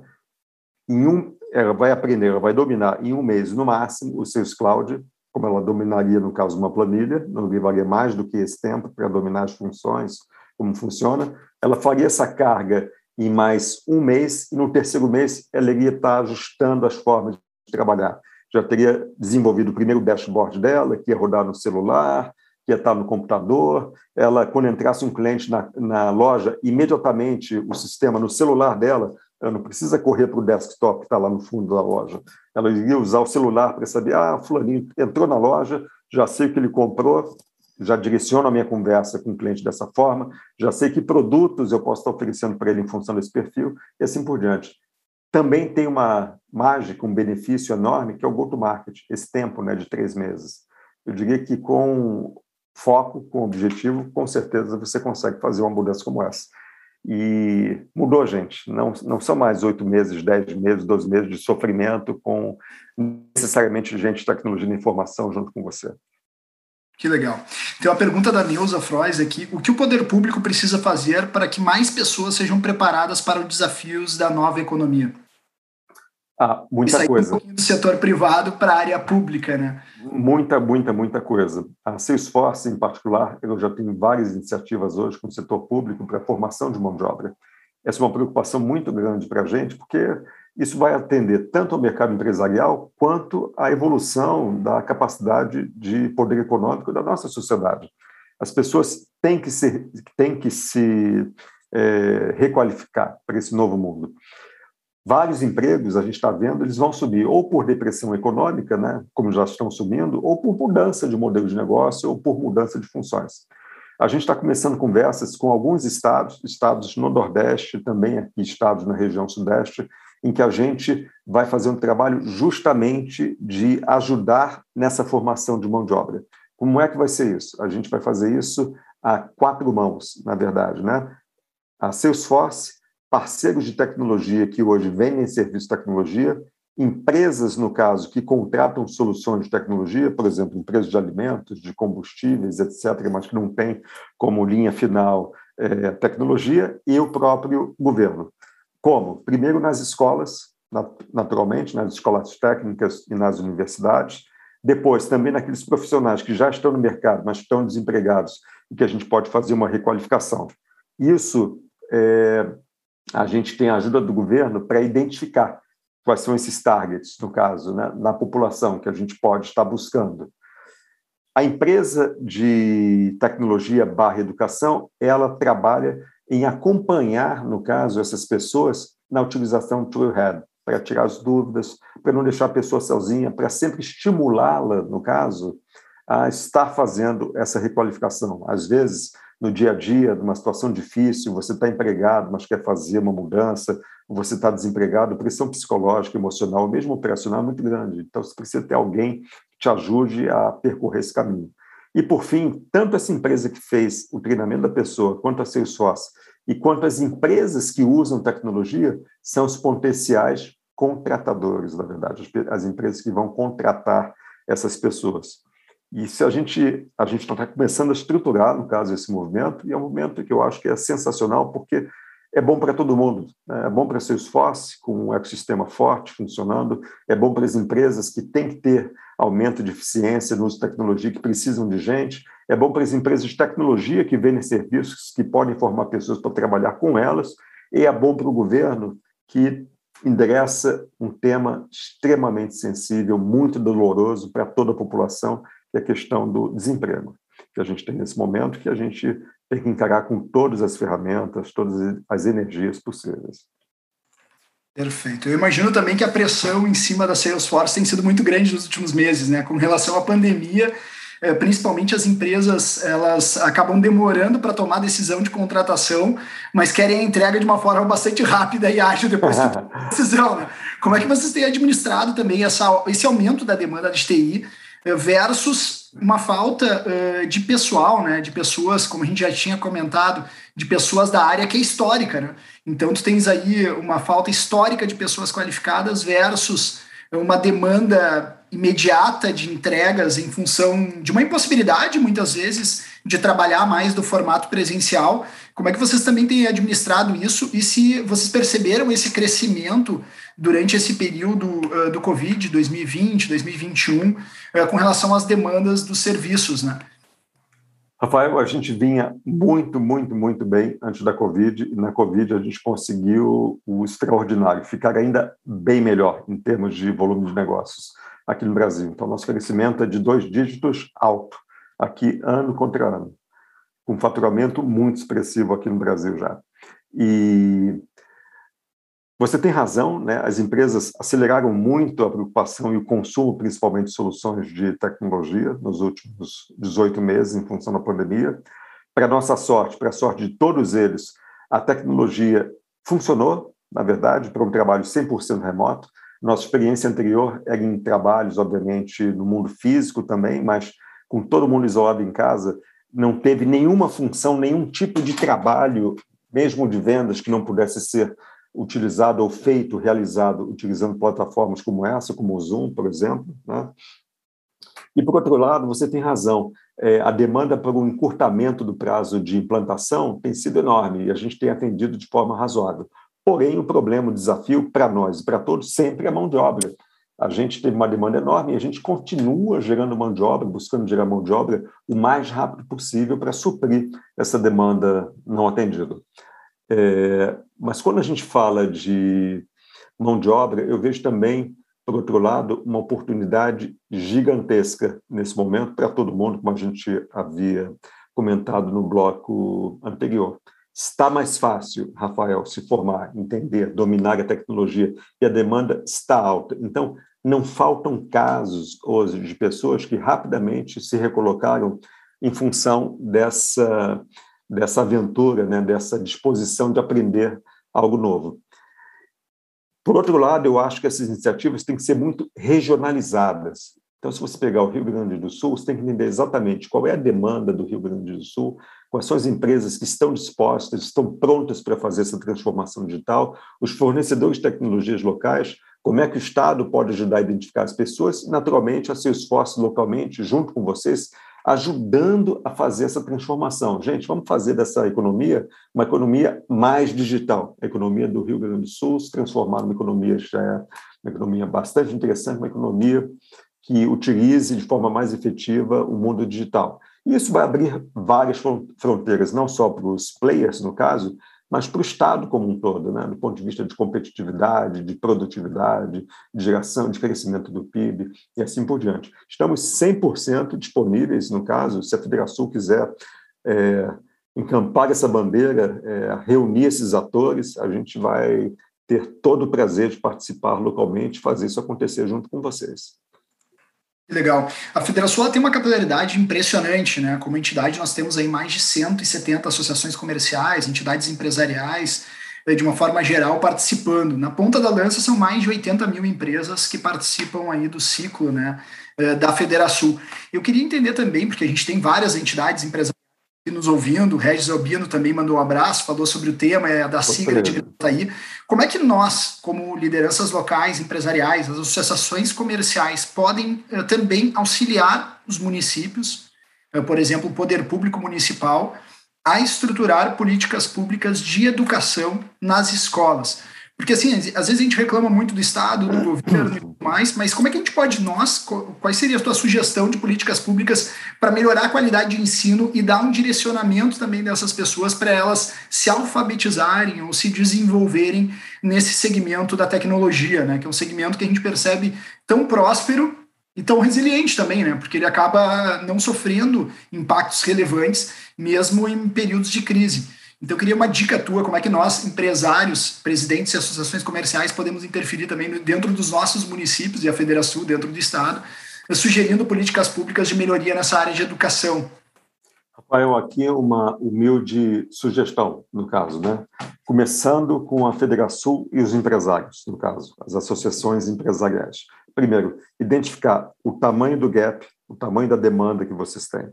Em um, ela vai aprender, ela vai dominar em um mês no máximo o Sales Cloud, como ela dominaria no caso uma planilha, não levaria mais do que esse tempo para dominar as funções, como funciona. Ela faria essa carga em mais um mês e no terceiro mês ela iria estar ajustando as formas de trabalhar. Já teria desenvolvido o primeiro dashboard dela, que ia rodar no celular, que ia estar no computador. Ela, quando entrasse um cliente na, na loja, imediatamente o sistema no celular dela, ela não precisa correr para o desktop que está lá no fundo da loja. Ela iria usar o celular para saber, ah, fulaninho entrou na loja, já sei o que ele comprou, já direciono a minha conversa com o cliente dessa forma, já sei que produtos eu posso estar oferecendo para ele em função desse perfil, e assim por diante. Também tem uma mágica, um benefício enorme, que é o go-to-market, esse tempo né, de três meses. Eu diria que com foco, com objetivo, com certeza você consegue fazer uma mudança como essa. E mudou, gente. Não, não são mais oito meses, dez meses, doze meses de sofrimento com necessariamente gente de tecnologia de informação junto com você. Que legal. Tem uma pergunta da Neuza Frois aqui. O que o poder público precisa fazer para que mais pessoas sejam preparadas para os desafios da nova economia? Ah, muita coisa. Um do setor privado para a área pública, né? Muita, muita, muita coisa. A Salesforce, em particular, eu já tenho várias iniciativas hoje com o setor público para a formação de mão de obra. Essa é uma preocupação muito grande para a gente, porque isso vai atender tanto ao mercado empresarial quanto à evolução da capacidade de poder econômico da nossa sociedade. As pessoas têm que, ser, têm que se é, requalificar para esse novo mundo vários empregos, a gente está vendo, eles vão subir ou por depressão econômica, né, como já estão subindo, ou por mudança de modelo de negócio, ou por mudança de funções. A gente está começando conversas com alguns estados, estados no Nordeste, também aqui estados na região Sudeste, em que a gente vai fazer um trabalho justamente de ajudar nessa formação de mão de obra. Como é que vai ser isso? A gente vai fazer isso a quatro mãos, na verdade, né? A Salesforce parceiros de tecnologia que hoje vendem serviço de tecnologia, empresas, no caso, que contratam soluções de tecnologia, por exemplo, empresas de alimentos, de combustíveis, etc., mas que não tem como linha final é, tecnologia, e o próprio governo. Como? Primeiro nas escolas, naturalmente, nas escolas técnicas e nas universidades, depois também naqueles profissionais que já estão no mercado, mas estão desempregados, e que a gente pode fazer uma requalificação. Isso é, a gente tem a ajuda do governo para identificar quais são esses targets, no caso, né, na população que a gente pode estar buscando. A empresa de tecnologia barra educação, ela trabalha em acompanhar, no caso, essas pessoas na utilização do Trailhead, para tirar as dúvidas, para não deixar a pessoa sozinha, para sempre estimulá-la, no caso, a estar fazendo essa requalificação. Às vezes, no dia a dia, numa situação difícil, você está empregado, mas quer fazer uma mudança, você está desempregado, pressão psicológica, emocional, mesmo operacional, é muito grande. Então, você precisa ter alguém que te ajude a percorrer esse caminho. E, por fim, tanto essa empresa que fez o treinamento da pessoa, quanto a Salesforce, e quanto as empresas que usam tecnologia, são os potenciais contratadores, na verdade, as empresas que vão contratar essas pessoas. E se a gente a gente está começando a estruturar, no caso, esse movimento, e é um movimento que eu acho que é sensacional, porque é bom para todo mundo. Né? É bom para seu esforço, com um ecossistema forte funcionando, é bom para as empresas que têm que ter aumento de eficiência no uso de tecnologia, que precisam de gente, é bom para as empresas de tecnologia que vendem serviços, que podem formar pessoas para trabalhar com elas, e é bom para o governo que endereça um tema extremamente sensível, muito doloroso para toda a população, que é a questão do desemprego, que a gente tem nesse momento, que a gente tem que encarar com todas as ferramentas, todas as energias possíveis. Perfeito. Eu imagino também que a pressão em cima da Salesforce tem sido muito grande nos últimos meses, né? Com relação à pandemia, eh, principalmente as empresas, elas acabam demorando para tomar decisão de contratação, mas querem a entrega de uma forma bastante rápida e ágil depois da decisão, né? Como é que vocês têm administrado também essa, esse aumento da demanda de TI versus uma falta uh, de pessoal, né, de pessoas, como a gente já tinha comentado, de pessoas da área que é histórica, né? Então tu tens aí uma falta histórica de pessoas qualificadas versus uma demanda imediata de entregas em função de uma impossibilidade, muitas vezes, de trabalhar mais do formato presencial. Como é que vocês também têm administrado isso e se vocês perceberam esse crescimento durante esse período uh, do Covid, 2020, 2021, uh, com relação às demandas dos serviços, né? Rafael, a gente vinha muito, muito, muito bem antes da Covid, e na Covid a gente conseguiu o extraordinário, ficar ainda bem melhor em termos de volume de negócios aqui no Brasil. Então, nosso crescimento é de dois dígitos alto, aqui ano contra ano, com faturamento muito expressivo aqui no Brasil já. E você tem razão, né? as empresas aceleraram muito a preocupação e o consumo, principalmente de soluções de tecnologia, nos últimos 18 meses, em função da pandemia. Para nossa sorte, para a sorte de todos eles, a tecnologia funcionou, na verdade, para um trabalho 100% remoto. Nossa experiência anterior era em trabalhos, obviamente, no mundo físico também, mas com todo mundo isolado em casa, não teve nenhuma função, nenhum tipo de trabalho, mesmo de vendas, que não pudesse ser utilizado ou feito, realizado utilizando plataformas como essa, como o Zoom, por exemplo. Né? E, por outro lado, você tem razão, é, a demanda por um encurtamento do prazo de implantação tem sido enorme e a gente tem atendido de forma razoável. Porém, o problema, o desafio para nós e para todos sempre é a mão de obra. A gente teve uma demanda enorme e a gente continua gerando mão de obra, buscando gerar mão de obra o mais rápido possível para suprir essa demanda não atendida. É, mas quando a gente fala de mão de obra, eu vejo também, por outro lado, uma oportunidade gigantesca nesse momento para todo mundo, como a gente havia comentado no bloco anterior. Está mais fácil, Rafael, se formar, entender, dominar a tecnologia e a demanda está alta. Então, não faltam casos hoje de pessoas que rapidamente se recolocaram em função dessa dessa aventura, né, dessa disposição de aprender algo novo. Por outro lado, eu acho que essas iniciativas têm que ser muito regionalizadas. Então, se você pegar o Rio Grande do Sul, você tem que entender exatamente qual é a demanda do Rio Grande do Sul, quais são as empresas que estão dispostas, estão prontas para fazer essa transformação digital, os fornecedores de tecnologias locais, como é que o Estado pode ajudar a identificar as pessoas, naturalmente, a seu esforço localmente, junto com vocês, ajudando a fazer essa transformação. Gente, vamos fazer dessa economia uma economia mais digital. A economia do Rio Grande do Sul se transformar numa economia já é uma economia bastante interessante, uma economia que utilize de forma mais efetiva o mundo digital. E isso vai abrir várias fronteiras, não só para os players, no caso, mas para o Estado como um todo, né? do ponto de vista de competitividade, de produtividade, de geração, de crescimento do PIB e assim por diante. Estamos 100% disponíveis, no caso, se a Federação quiser é, encampar essa bandeira, é, reunir esses atores, a gente vai ter todo o prazer de participar localmente, fazer isso acontecer junto com vocês. Legal. A Federação tem uma capilaridade impressionante, né? Como entidade, nós temos aí mais de 170 associações comerciais, entidades empresariais, eh, de uma forma geral, participando. Na ponta da lança, são mais de 80 mil empresas que participam aí do ciclo, né? Eh, da Federação. Eu queria entender também, porque a gente tem várias entidades empresariais nos ouvindo, o Regis Albino também mandou um abraço, falou sobre o tema, é da sigla de. Como é que nós, como lideranças locais, empresariais, as associações comerciais, podem uh, também auxiliar os municípios, uh, por exemplo, o poder público municipal, a estruturar políticas públicas de educação nas escolas? Porque, assim, às vezes a gente reclama muito do Estado, do governo e tudo mais, mas como é que a gente pode, nós, quais seria a tua sugestão de políticas públicas para melhorar a qualidade de ensino e dar um direcionamento também dessas pessoas para elas se alfabetizarem ou se desenvolverem nesse segmento da tecnologia, né? Que é um segmento que a gente percebe tão próspero e tão resiliente também, né? Porque ele acaba não sofrendo impactos relevantes mesmo em períodos de crise. Então, eu queria uma dica tua, como é que nós, empresários, presidentes e associações comerciais, podemos interferir também dentro dos nossos municípios e a Federação, dentro do Estado, sugerindo políticas públicas de melhoria nessa área de educação. Rafael, aqui uma humilde sugestão, no caso, né? Começando com a Federação e os empresários, no caso, as associações empresariais. Primeiro, identificar o tamanho do gap o tamanho da demanda que vocês têm.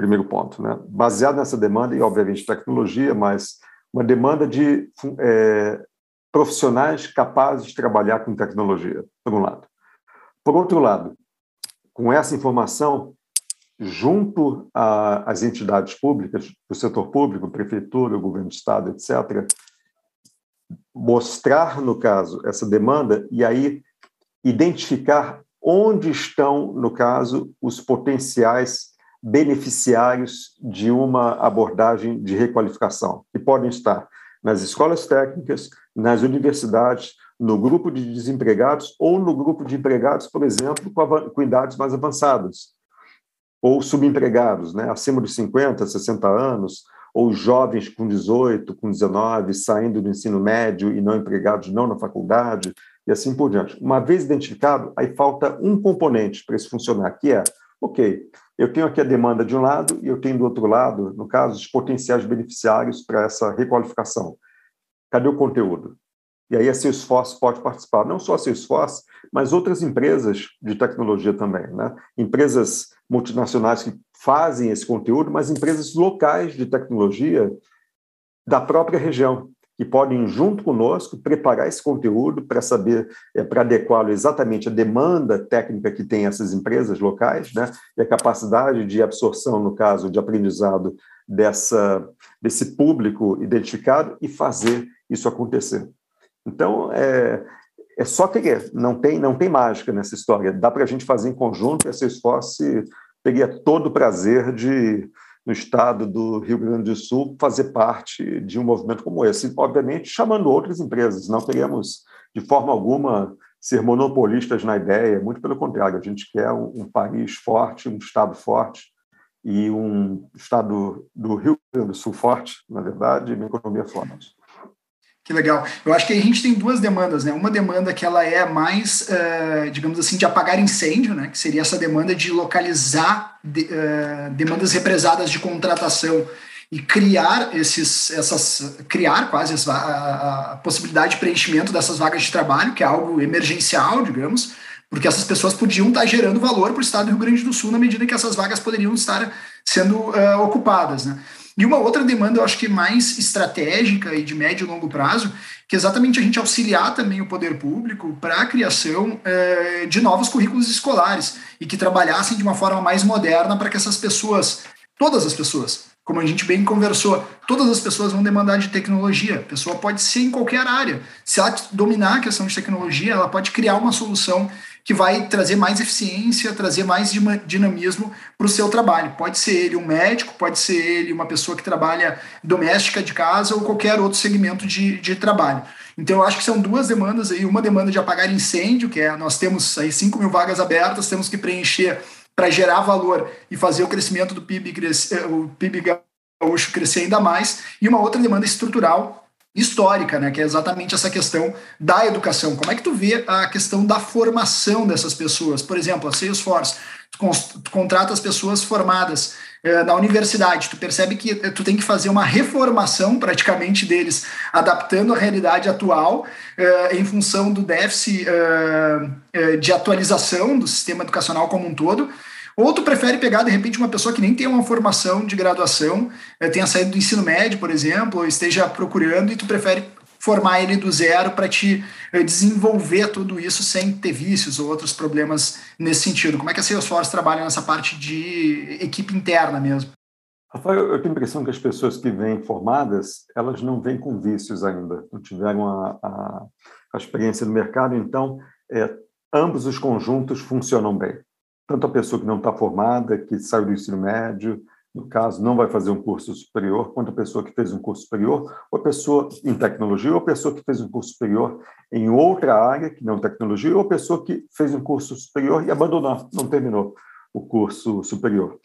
Primeiro ponto, né? Baseado nessa demanda, e obviamente tecnologia, mas uma demanda de é, profissionais capazes de trabalhar com tecnologia, por um lado. Por outro lado, com essa informação, junto às entidades públicas, do setor público, prefeitura, governo de estado, etc., mostrar, no caso, essa demanda e aí identificar onde estão, no caso, os potenciais beneficiários de uma abordagem de requalificação, que podem estar nas escolas técnicas, nas universidades, no grupo de desempregados ou no grupo de empregados, por exemplo, com, idades mais avançadas, ou subempregados, né, acima de 50, 60 anos, ou jovens com 18, com 19, saindo do ensino médio e não empregados, não na faculdade, e assim por diante. Uma vez identificado, aí falta um componente para isso funcionar, que é, ok, eu tenho aqui a demanda de um lado e eu tenho do outro lado, no caso, os potenciais beneficiários para essa requalificação. Cadê o conteúdo? E aí a Salesforce pode participar, não só a Salesforce, mas outras empresas de tecnologia também, né? Empresas multinacionais que fazem esse conteúdo, mas empresas locais de tecnologia da própria região, que podem, junto conosco, preparar esse conteúdo para saber, é, para adequá-lo exatamente à demanda técnica que tem essas empresas locais, né? e a capacidade de absorção, no caso, de aprendizado dessa, desse público identificado e fazer isso acontecer. Então, é, é só querer, não tem, não tem mágica nessa história. Dá para a gente fazer em conjunto e esse esforço teria todo o prazer de, no estado do Rio Grande do Sul, fazer parte de um movimento como esse. Obviamente, chamando outras empresas. Não queremos, de forma alguma, ser monopolistas na ideia, muito pelo contrário, a gente quer um, um país forte, um estado forte e um estado do Rio Grande do Sul forte, na verdade, e uma economia forte. Que legal. Eu acho que a gente tem duas demandas, né? Uma demanda que ela é mais, uh, digamos assim, de apagar incêndio, né? Que seria essa demanda de localizar de, uh, demandas represadas de contratação e criar esses, essas, criar quase a, a, a, possibilidade de preenchimento dessas vagas de trabalho, que é algo emergencial, digamos, porque essas pessoas podiam estar gerando valor para o Estado do Rio Grande do Sul na medida que essas vagas poderiam estar sendo uh, ocupadas, né? E uma outra demanda, eu acho que mais estratégica e de médio e longo prazo, que é exatamente a gente auxiliar também o poder público para a criação é, de novos currículos escolares e que trabalhassem de uma forma mais moderna para que essas pessoas, todas as pessoas, como a gente bem conversou, todas as pessoas vão demandar de tecnologia. A pessoa pode ser em qualquer área. Se ela dominar a questão de tecnologia, ela pode criar uma solução que vai trazer mais eficiência, trazer mais dinamismo para o seu trabalho. Pode ser ele um médico, pode ser ele uma pessoa que trabalha doméstica de casa ou qualquer outro segmento de, de trabalho. Então, eu acho que são duas demandas aí. Uma demanda de apagar incêndio, que é nós temos aí 5 mil vagas abertas, temos que preencher para gerar valor e fazer o crescimento do PIB, crescer, o PIB gaúcho crescer ainda mais. E uma outra demanda estrutural, histórica, né, que é exatamente essa questão da educação. Como é que tu vê a questão da formação dessas pessoas? Por exemplo, a Salesforce, tu, contrata as pessoas formadas eh, na universidade, tu percebe que eh, tu tem que fazer uma reformação praticamente deles, adaptando a realidade atual eh, em função do déficit eh, eh, de atualização do sistema educacional como um todo, ou tu prefere pegar, de repente, uma pessoa que nem tem uma formação de graduação, eh, tenha saído do ensino médio, por exemplo, ou esteja procurando, e tu prefere formar ele do zero para te eh, desenvolver tudo isso sem ter vícios ou outros problemas nesse sentido. Como é que a Salesforce trabalha nessa parte de equipe interna mesmo? Rafael, eu tenho a impressão que as pessoas que vêm formadas, elas não vêm com vícios ainda, não tiveram a, a, a experiência no mercado, então é, ambos os conjuntos funcionam bem tanto a pessoa que não está formada, que saiu do ensino médio, no caso, não vai fazer um curso superior, quanto a pessoa que fez um curso superior, ou a pessoa em tecnologia, ou a pessoa que fez um curso superior em outra área, que não tecnologia, ou a pessoa que fez um curso superior e abandonou, não terminou o curso superior.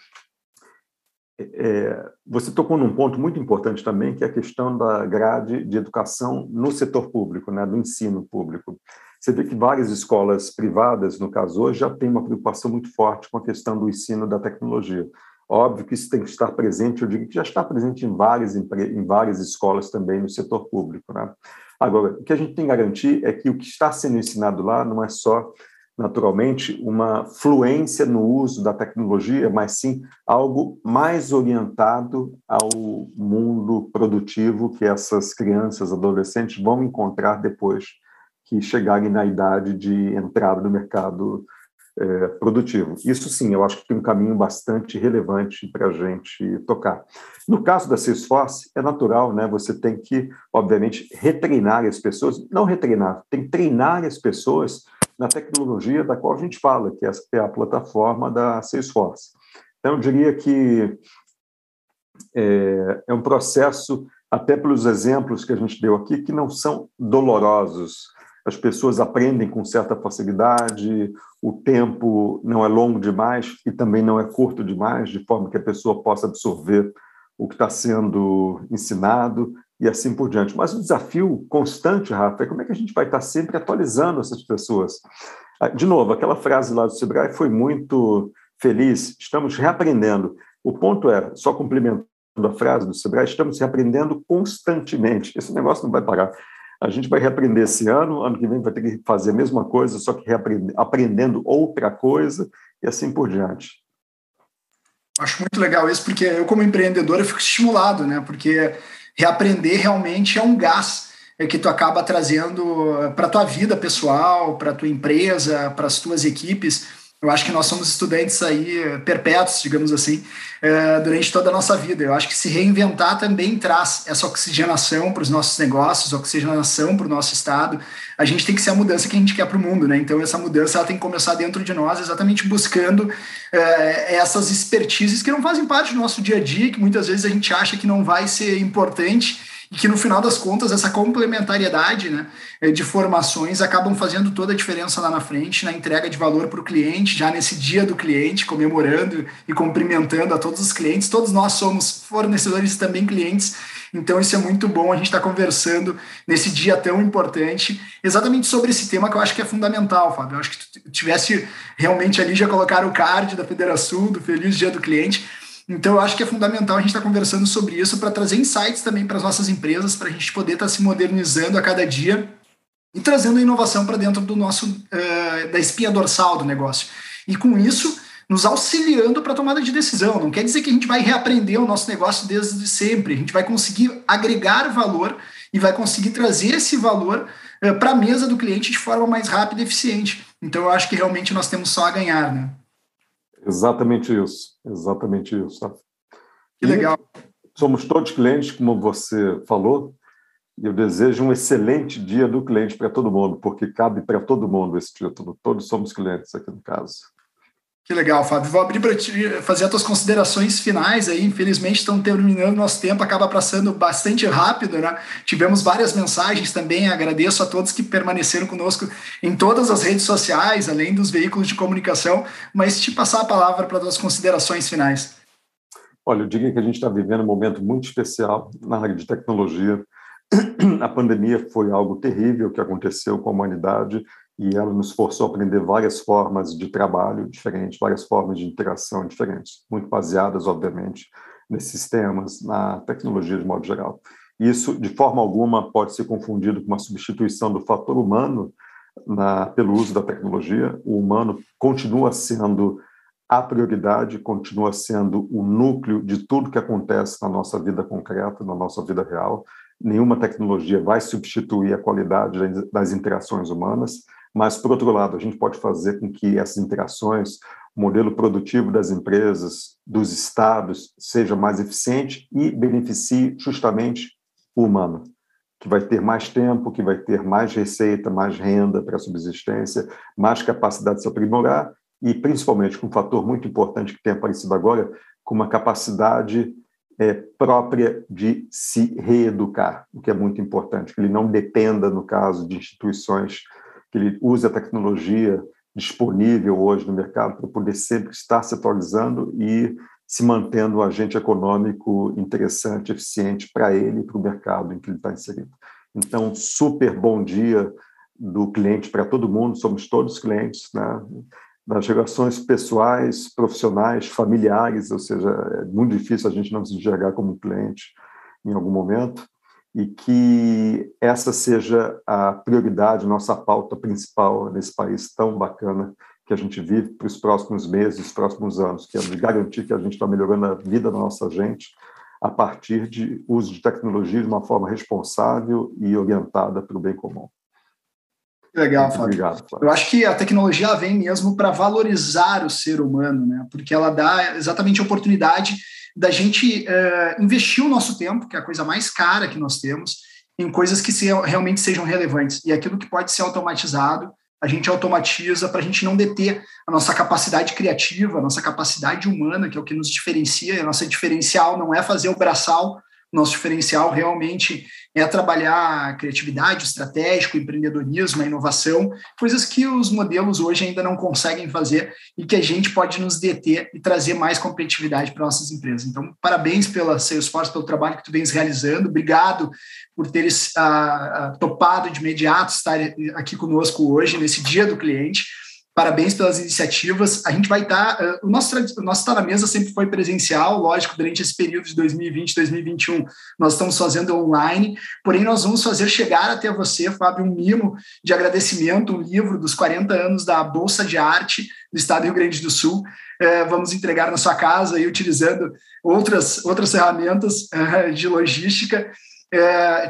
É, você tocou num ponto muito importante também, que é a questão da grade de educação no setor público, né, do ensino público. Você vê que várias escolas privadas, no caso hoje, já têm uma preocupação muito forte com a questão do ensino da tecnologia. Óbvio que isso tem que estar presente, eu digo que já está presente em várias, em várias escolas também no setor público. Né? Agora, o que a gente tem que garantir é que o que está sendo ensinado lá não é só naturalmente, uma fluência no uso da tecnologia, mas sim algo mais orientado ao mundo produtivo que essas crianças, adolescentes vão encontrar depois que chegarem na idade de entrada no mercado é, produtivo. Isso sim, eu acho que tem um caminho bastante relevante para a gente tocar. No caso da Salesforce, é natural, né? Você tem que, obviamente, retreinar as pessoas, não retreinar, tem que treinar as pessoas na tecnologia da qual a gente fala, que é a plataforma da Salesforce. Então, eu diria que é, é um processo, até pelos exemplos que a gente deu aqui, que não são dolorosos. As pessoas aprendem com certa facilidade, o tempo não é longo demais e também não é curto demais, de forma que a pessoa possa absorver o que está sendo ensinado e assim por diante. Mas o desafio constante, Rafa, é como é que a gente vai estar sempre atualizando essas pessoas. Ah, de novo, aquela frase lá do Sebrae foi muito feliz, estamos reaprendendo. O ponto é, só complementando a frase do Sebrae, estamos reaprendendo constantemente. Esse negócio não vai parar. A gente vai reaprender esse ano, ano que vem vai ter que fazer a mesma coisa, só que aprendendo outra coisa e assim por diante. Acho muito legal isso, porque eu, como empreendedor, eu fico estimulado, né? Porque reaprender realmente é um gás é que tu acaba trazendo eh, para tua vida pessoal, para tua empresa, para as tuas equipes. Eu acho que nós somos estudantes aí eh, perpétuos, digamos assim, é, durante toda a nossa vida. Eu acho que se reinventar também traz essa oxigenação para os nossos negócios, oxigenação para o nosso estado. A gente tem que ser a mudança que a gente quer para o mundo, né? Então essa mudança ela tem que começar dentro de nós, exatamente buscando é, essas expertises que não fazem parte do nosso dia a dia, que muitas vezes a gente acha que não vai ser importante e que no final das contas essa complementariedade né, eh, de formações acabam fazendo toda a diferença lá na frente, na entrega de valor para o cliente, já nesse dia do cliente, comemorando e cumprimentando a todos os clientes. Todos nós somos fornecedores e também clientes, então isso é muito bom a gente estar tá conversando nesse dia tão importante, exatamente sobre esse tema que eu acho que é fundamental, Fábio. Eu acho que tu tivesse realmente ali já colocar o card da Federação, do Feliz Dia do Cliente, então, eu acho que é fundamental a gente estar tá conversando sobre isso para trazer insights também para as nossas empresas, para a gente poder estar tá se modernizando a cada dia e trazendo inovação para dentro do nosso uh, da espinha dorsal do negócio. E com isso, nos auxiliando para a tomada de decisão. Não quer dizer que a gente vai reaprender o nosso negócio desde sempre. A gente vai conseguir agregar valor e vai conseguir trazer esse valor uh, para a mesa do cliente de forma mais rápida e eficiente. Então, eu acho que realmente nós temos só a ganhar, né? Exatamente isso, exatamente isso. Tá? Que legal. somos todos clientes, como você falou, e eu desejo um excelente dia do cliente para todo mundo, porque cabe para todo mundo esse título. Todos somos clientes aqui no caso. Que legal, Fábio. Vou abrir para fazer as tuas considerações finais aí. Infelizmente, estão terminando nosso tempo, acaba passando bastante rápido, né? Tivemos várias mensagens também. Agradeço a todos que permaneceram conosco em todas as redes sociais, além dos veículos de comunicação. Mas te passar a palavra para as tuas considerações finais. Olha, eu diria que a gente está vivendo um momento muito especial na área de tecnologia. A pandemia foi algo terrível que aconteceu com a humanidade e ela nos forçou a aprender várias formas de trabalho diferentes, várias formas de interação diferentes, muito baseadas, obviamente, nesses sistemas, na tecnologia de modo geral. Isso, de forma alguma, pode ser confundido com uma substituição do fator humano na, pelo uso da tecnologia. O humano continua sendo a prioridade, continua sendo o núcleo de tudo que acontece na nossa vida concreta, na nossa vida real. Nenhuma tecnologia vai substituir a qualidade das interações humanas, mas, por outro lado, a gente pode fazer com que essas interações, o modelo produtivo das empresas, dos estados, seja mais eficiente e beneficie justamente o humano, que vai ter mais tempo, que vai ter mais receita, mais renda para a subsistência, mais capacidade de se aprimorar e, principalmente, com um fator muito importante que tem aparecido agora, com uma capacidade é, própria de se reeducar, o que é muito importante, que ele não dependa, no caso de instituições que ele use a tecnologia disponível hoje no mercado para poder sempre estar se atualizando e se mantendo um agente econômico interessante, eficiente para ele e para o mercado em que ele está inserido. Então, super bom dia do cliente para todo mundo, somos todos clientes, né? das relações pessoais, profissionais, familiares, ou seja, é muito difícil a gente não se enxergar como cliente em algum momento. E que essa seja a prioridade, nossa pauta principal nesse país tão bacana que a gente vive para os próximos meses, os próximos anos, que é de garantir que a gente está melhorando a vida da nossa gente a partir de uso de tecnologia de uma forma responsável e orientada para o bem comum. Legal, Fábio. Obrigado, Fábio. Eu acho que a tecnologia vem mesmo para valorizar o ser humano, né? porque ela dá exatamente a oportunidade da gente uh, investir o nosso tempo, que é a coisa mais cara que nós temos, em coisas que se, realmente sejam relevantes. E aquilo que pode ser automatizado, a gente automatiza para a gente não deter a nossa capacidade criativa, a nossa capacidade humana, que é o que nos diferencia. A nossa diferencial não é fazer o braçal, nosso diferencial realmente é trabalhar criatividade, estratégico, empreendedorismo, inovação, coisas que os modelos hoje ainda não conseguem fazer e que a gente pode nos deter e trazer mais competitividade para nossas empresas. Então, parabéns pela Salesforce, pelo trabalho que tu vens realizando. Obrigado por teres ah, ah, topado de imediato estar aqui conosco hoje, nesse dia do cliente. Parabéns pelas iniciativas. A gente vai estar. Tá, uh, o nosso, o nosso Estar na Mesa sempre foi presencial, lógico, durante esse período de 2020, 2021, nós estamos fazendo online, porém, nós vamos fazer chegar até você, Fábio, um mimo de agradecimento, um livro dos 40 anos da Bolsa de Arte do Estado do Rio Grande do Sul. Uh, vamos entregar na sua casa e utilizando outras, outras ferramentas uh, de logística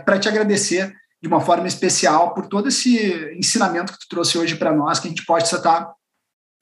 para te agradecer de uma forma especial por todo esse ensinamento que tu trouxe hoje para nós, que a gente pode estar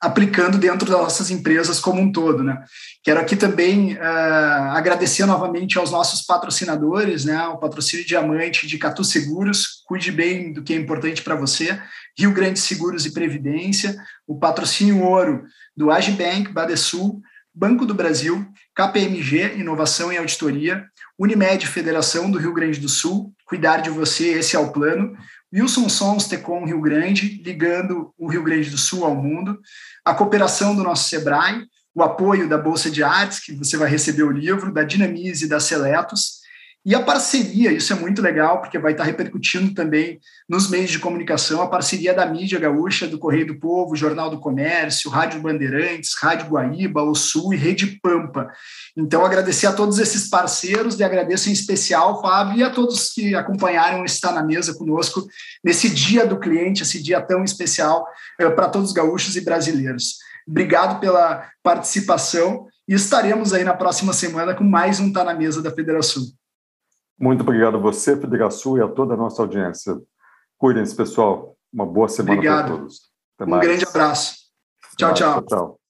aplicando dentro das nossas empresas como um todo, né? Quero aqui também uh, agradecer novamente aos nossos patrocinadores, né? O patrocínio Diamante de Catu Seguros, cuide bem do que é importante para você, Rio Grande Seguros e Previdência, o patrocínio Ouro do Agibank, Badesul, Banco do Brasil, KPMG, Inovação e Auditoria, Unimed Federação do Rio Grande do Sul, cuidar de você, esse é o plano. Wilson Sons Tecom Rio Grande, ligando o Rio Grande do Sul ao mundo. A cooperação do nosso SEBRAE, o apoio da Bolsa de Artes, que você vai receber o livro, da Dinamize e da Seletos, e a parceria, isso é muito legal, porque vai estar repercutindo também nos meios de comunicação, a parceria da mídia gaúcha, do Correio do Povo, Jornal do Comércio, Rádio Bandeirantes, Rádio Guaíba, O Sul e Rede Pampa. Então, agradecer a todos esses parceiros, e agradeço em especial, Fábio, e a todos que acompanharam estar na mesa conosco nesse dia do cliente, esse dia tão especial eh, para todos os gaúchos e brasileiros. Obrigado pela participação e estaremos aí na próxima semana com mais um Tá na Mesa da Federação. Muito obrigado a você, Federação, e a toda a nossa audiência. Cuidem-se, pessoal. Uma boa semana para todos. um grande abraço. Tchau, tchau. tchau.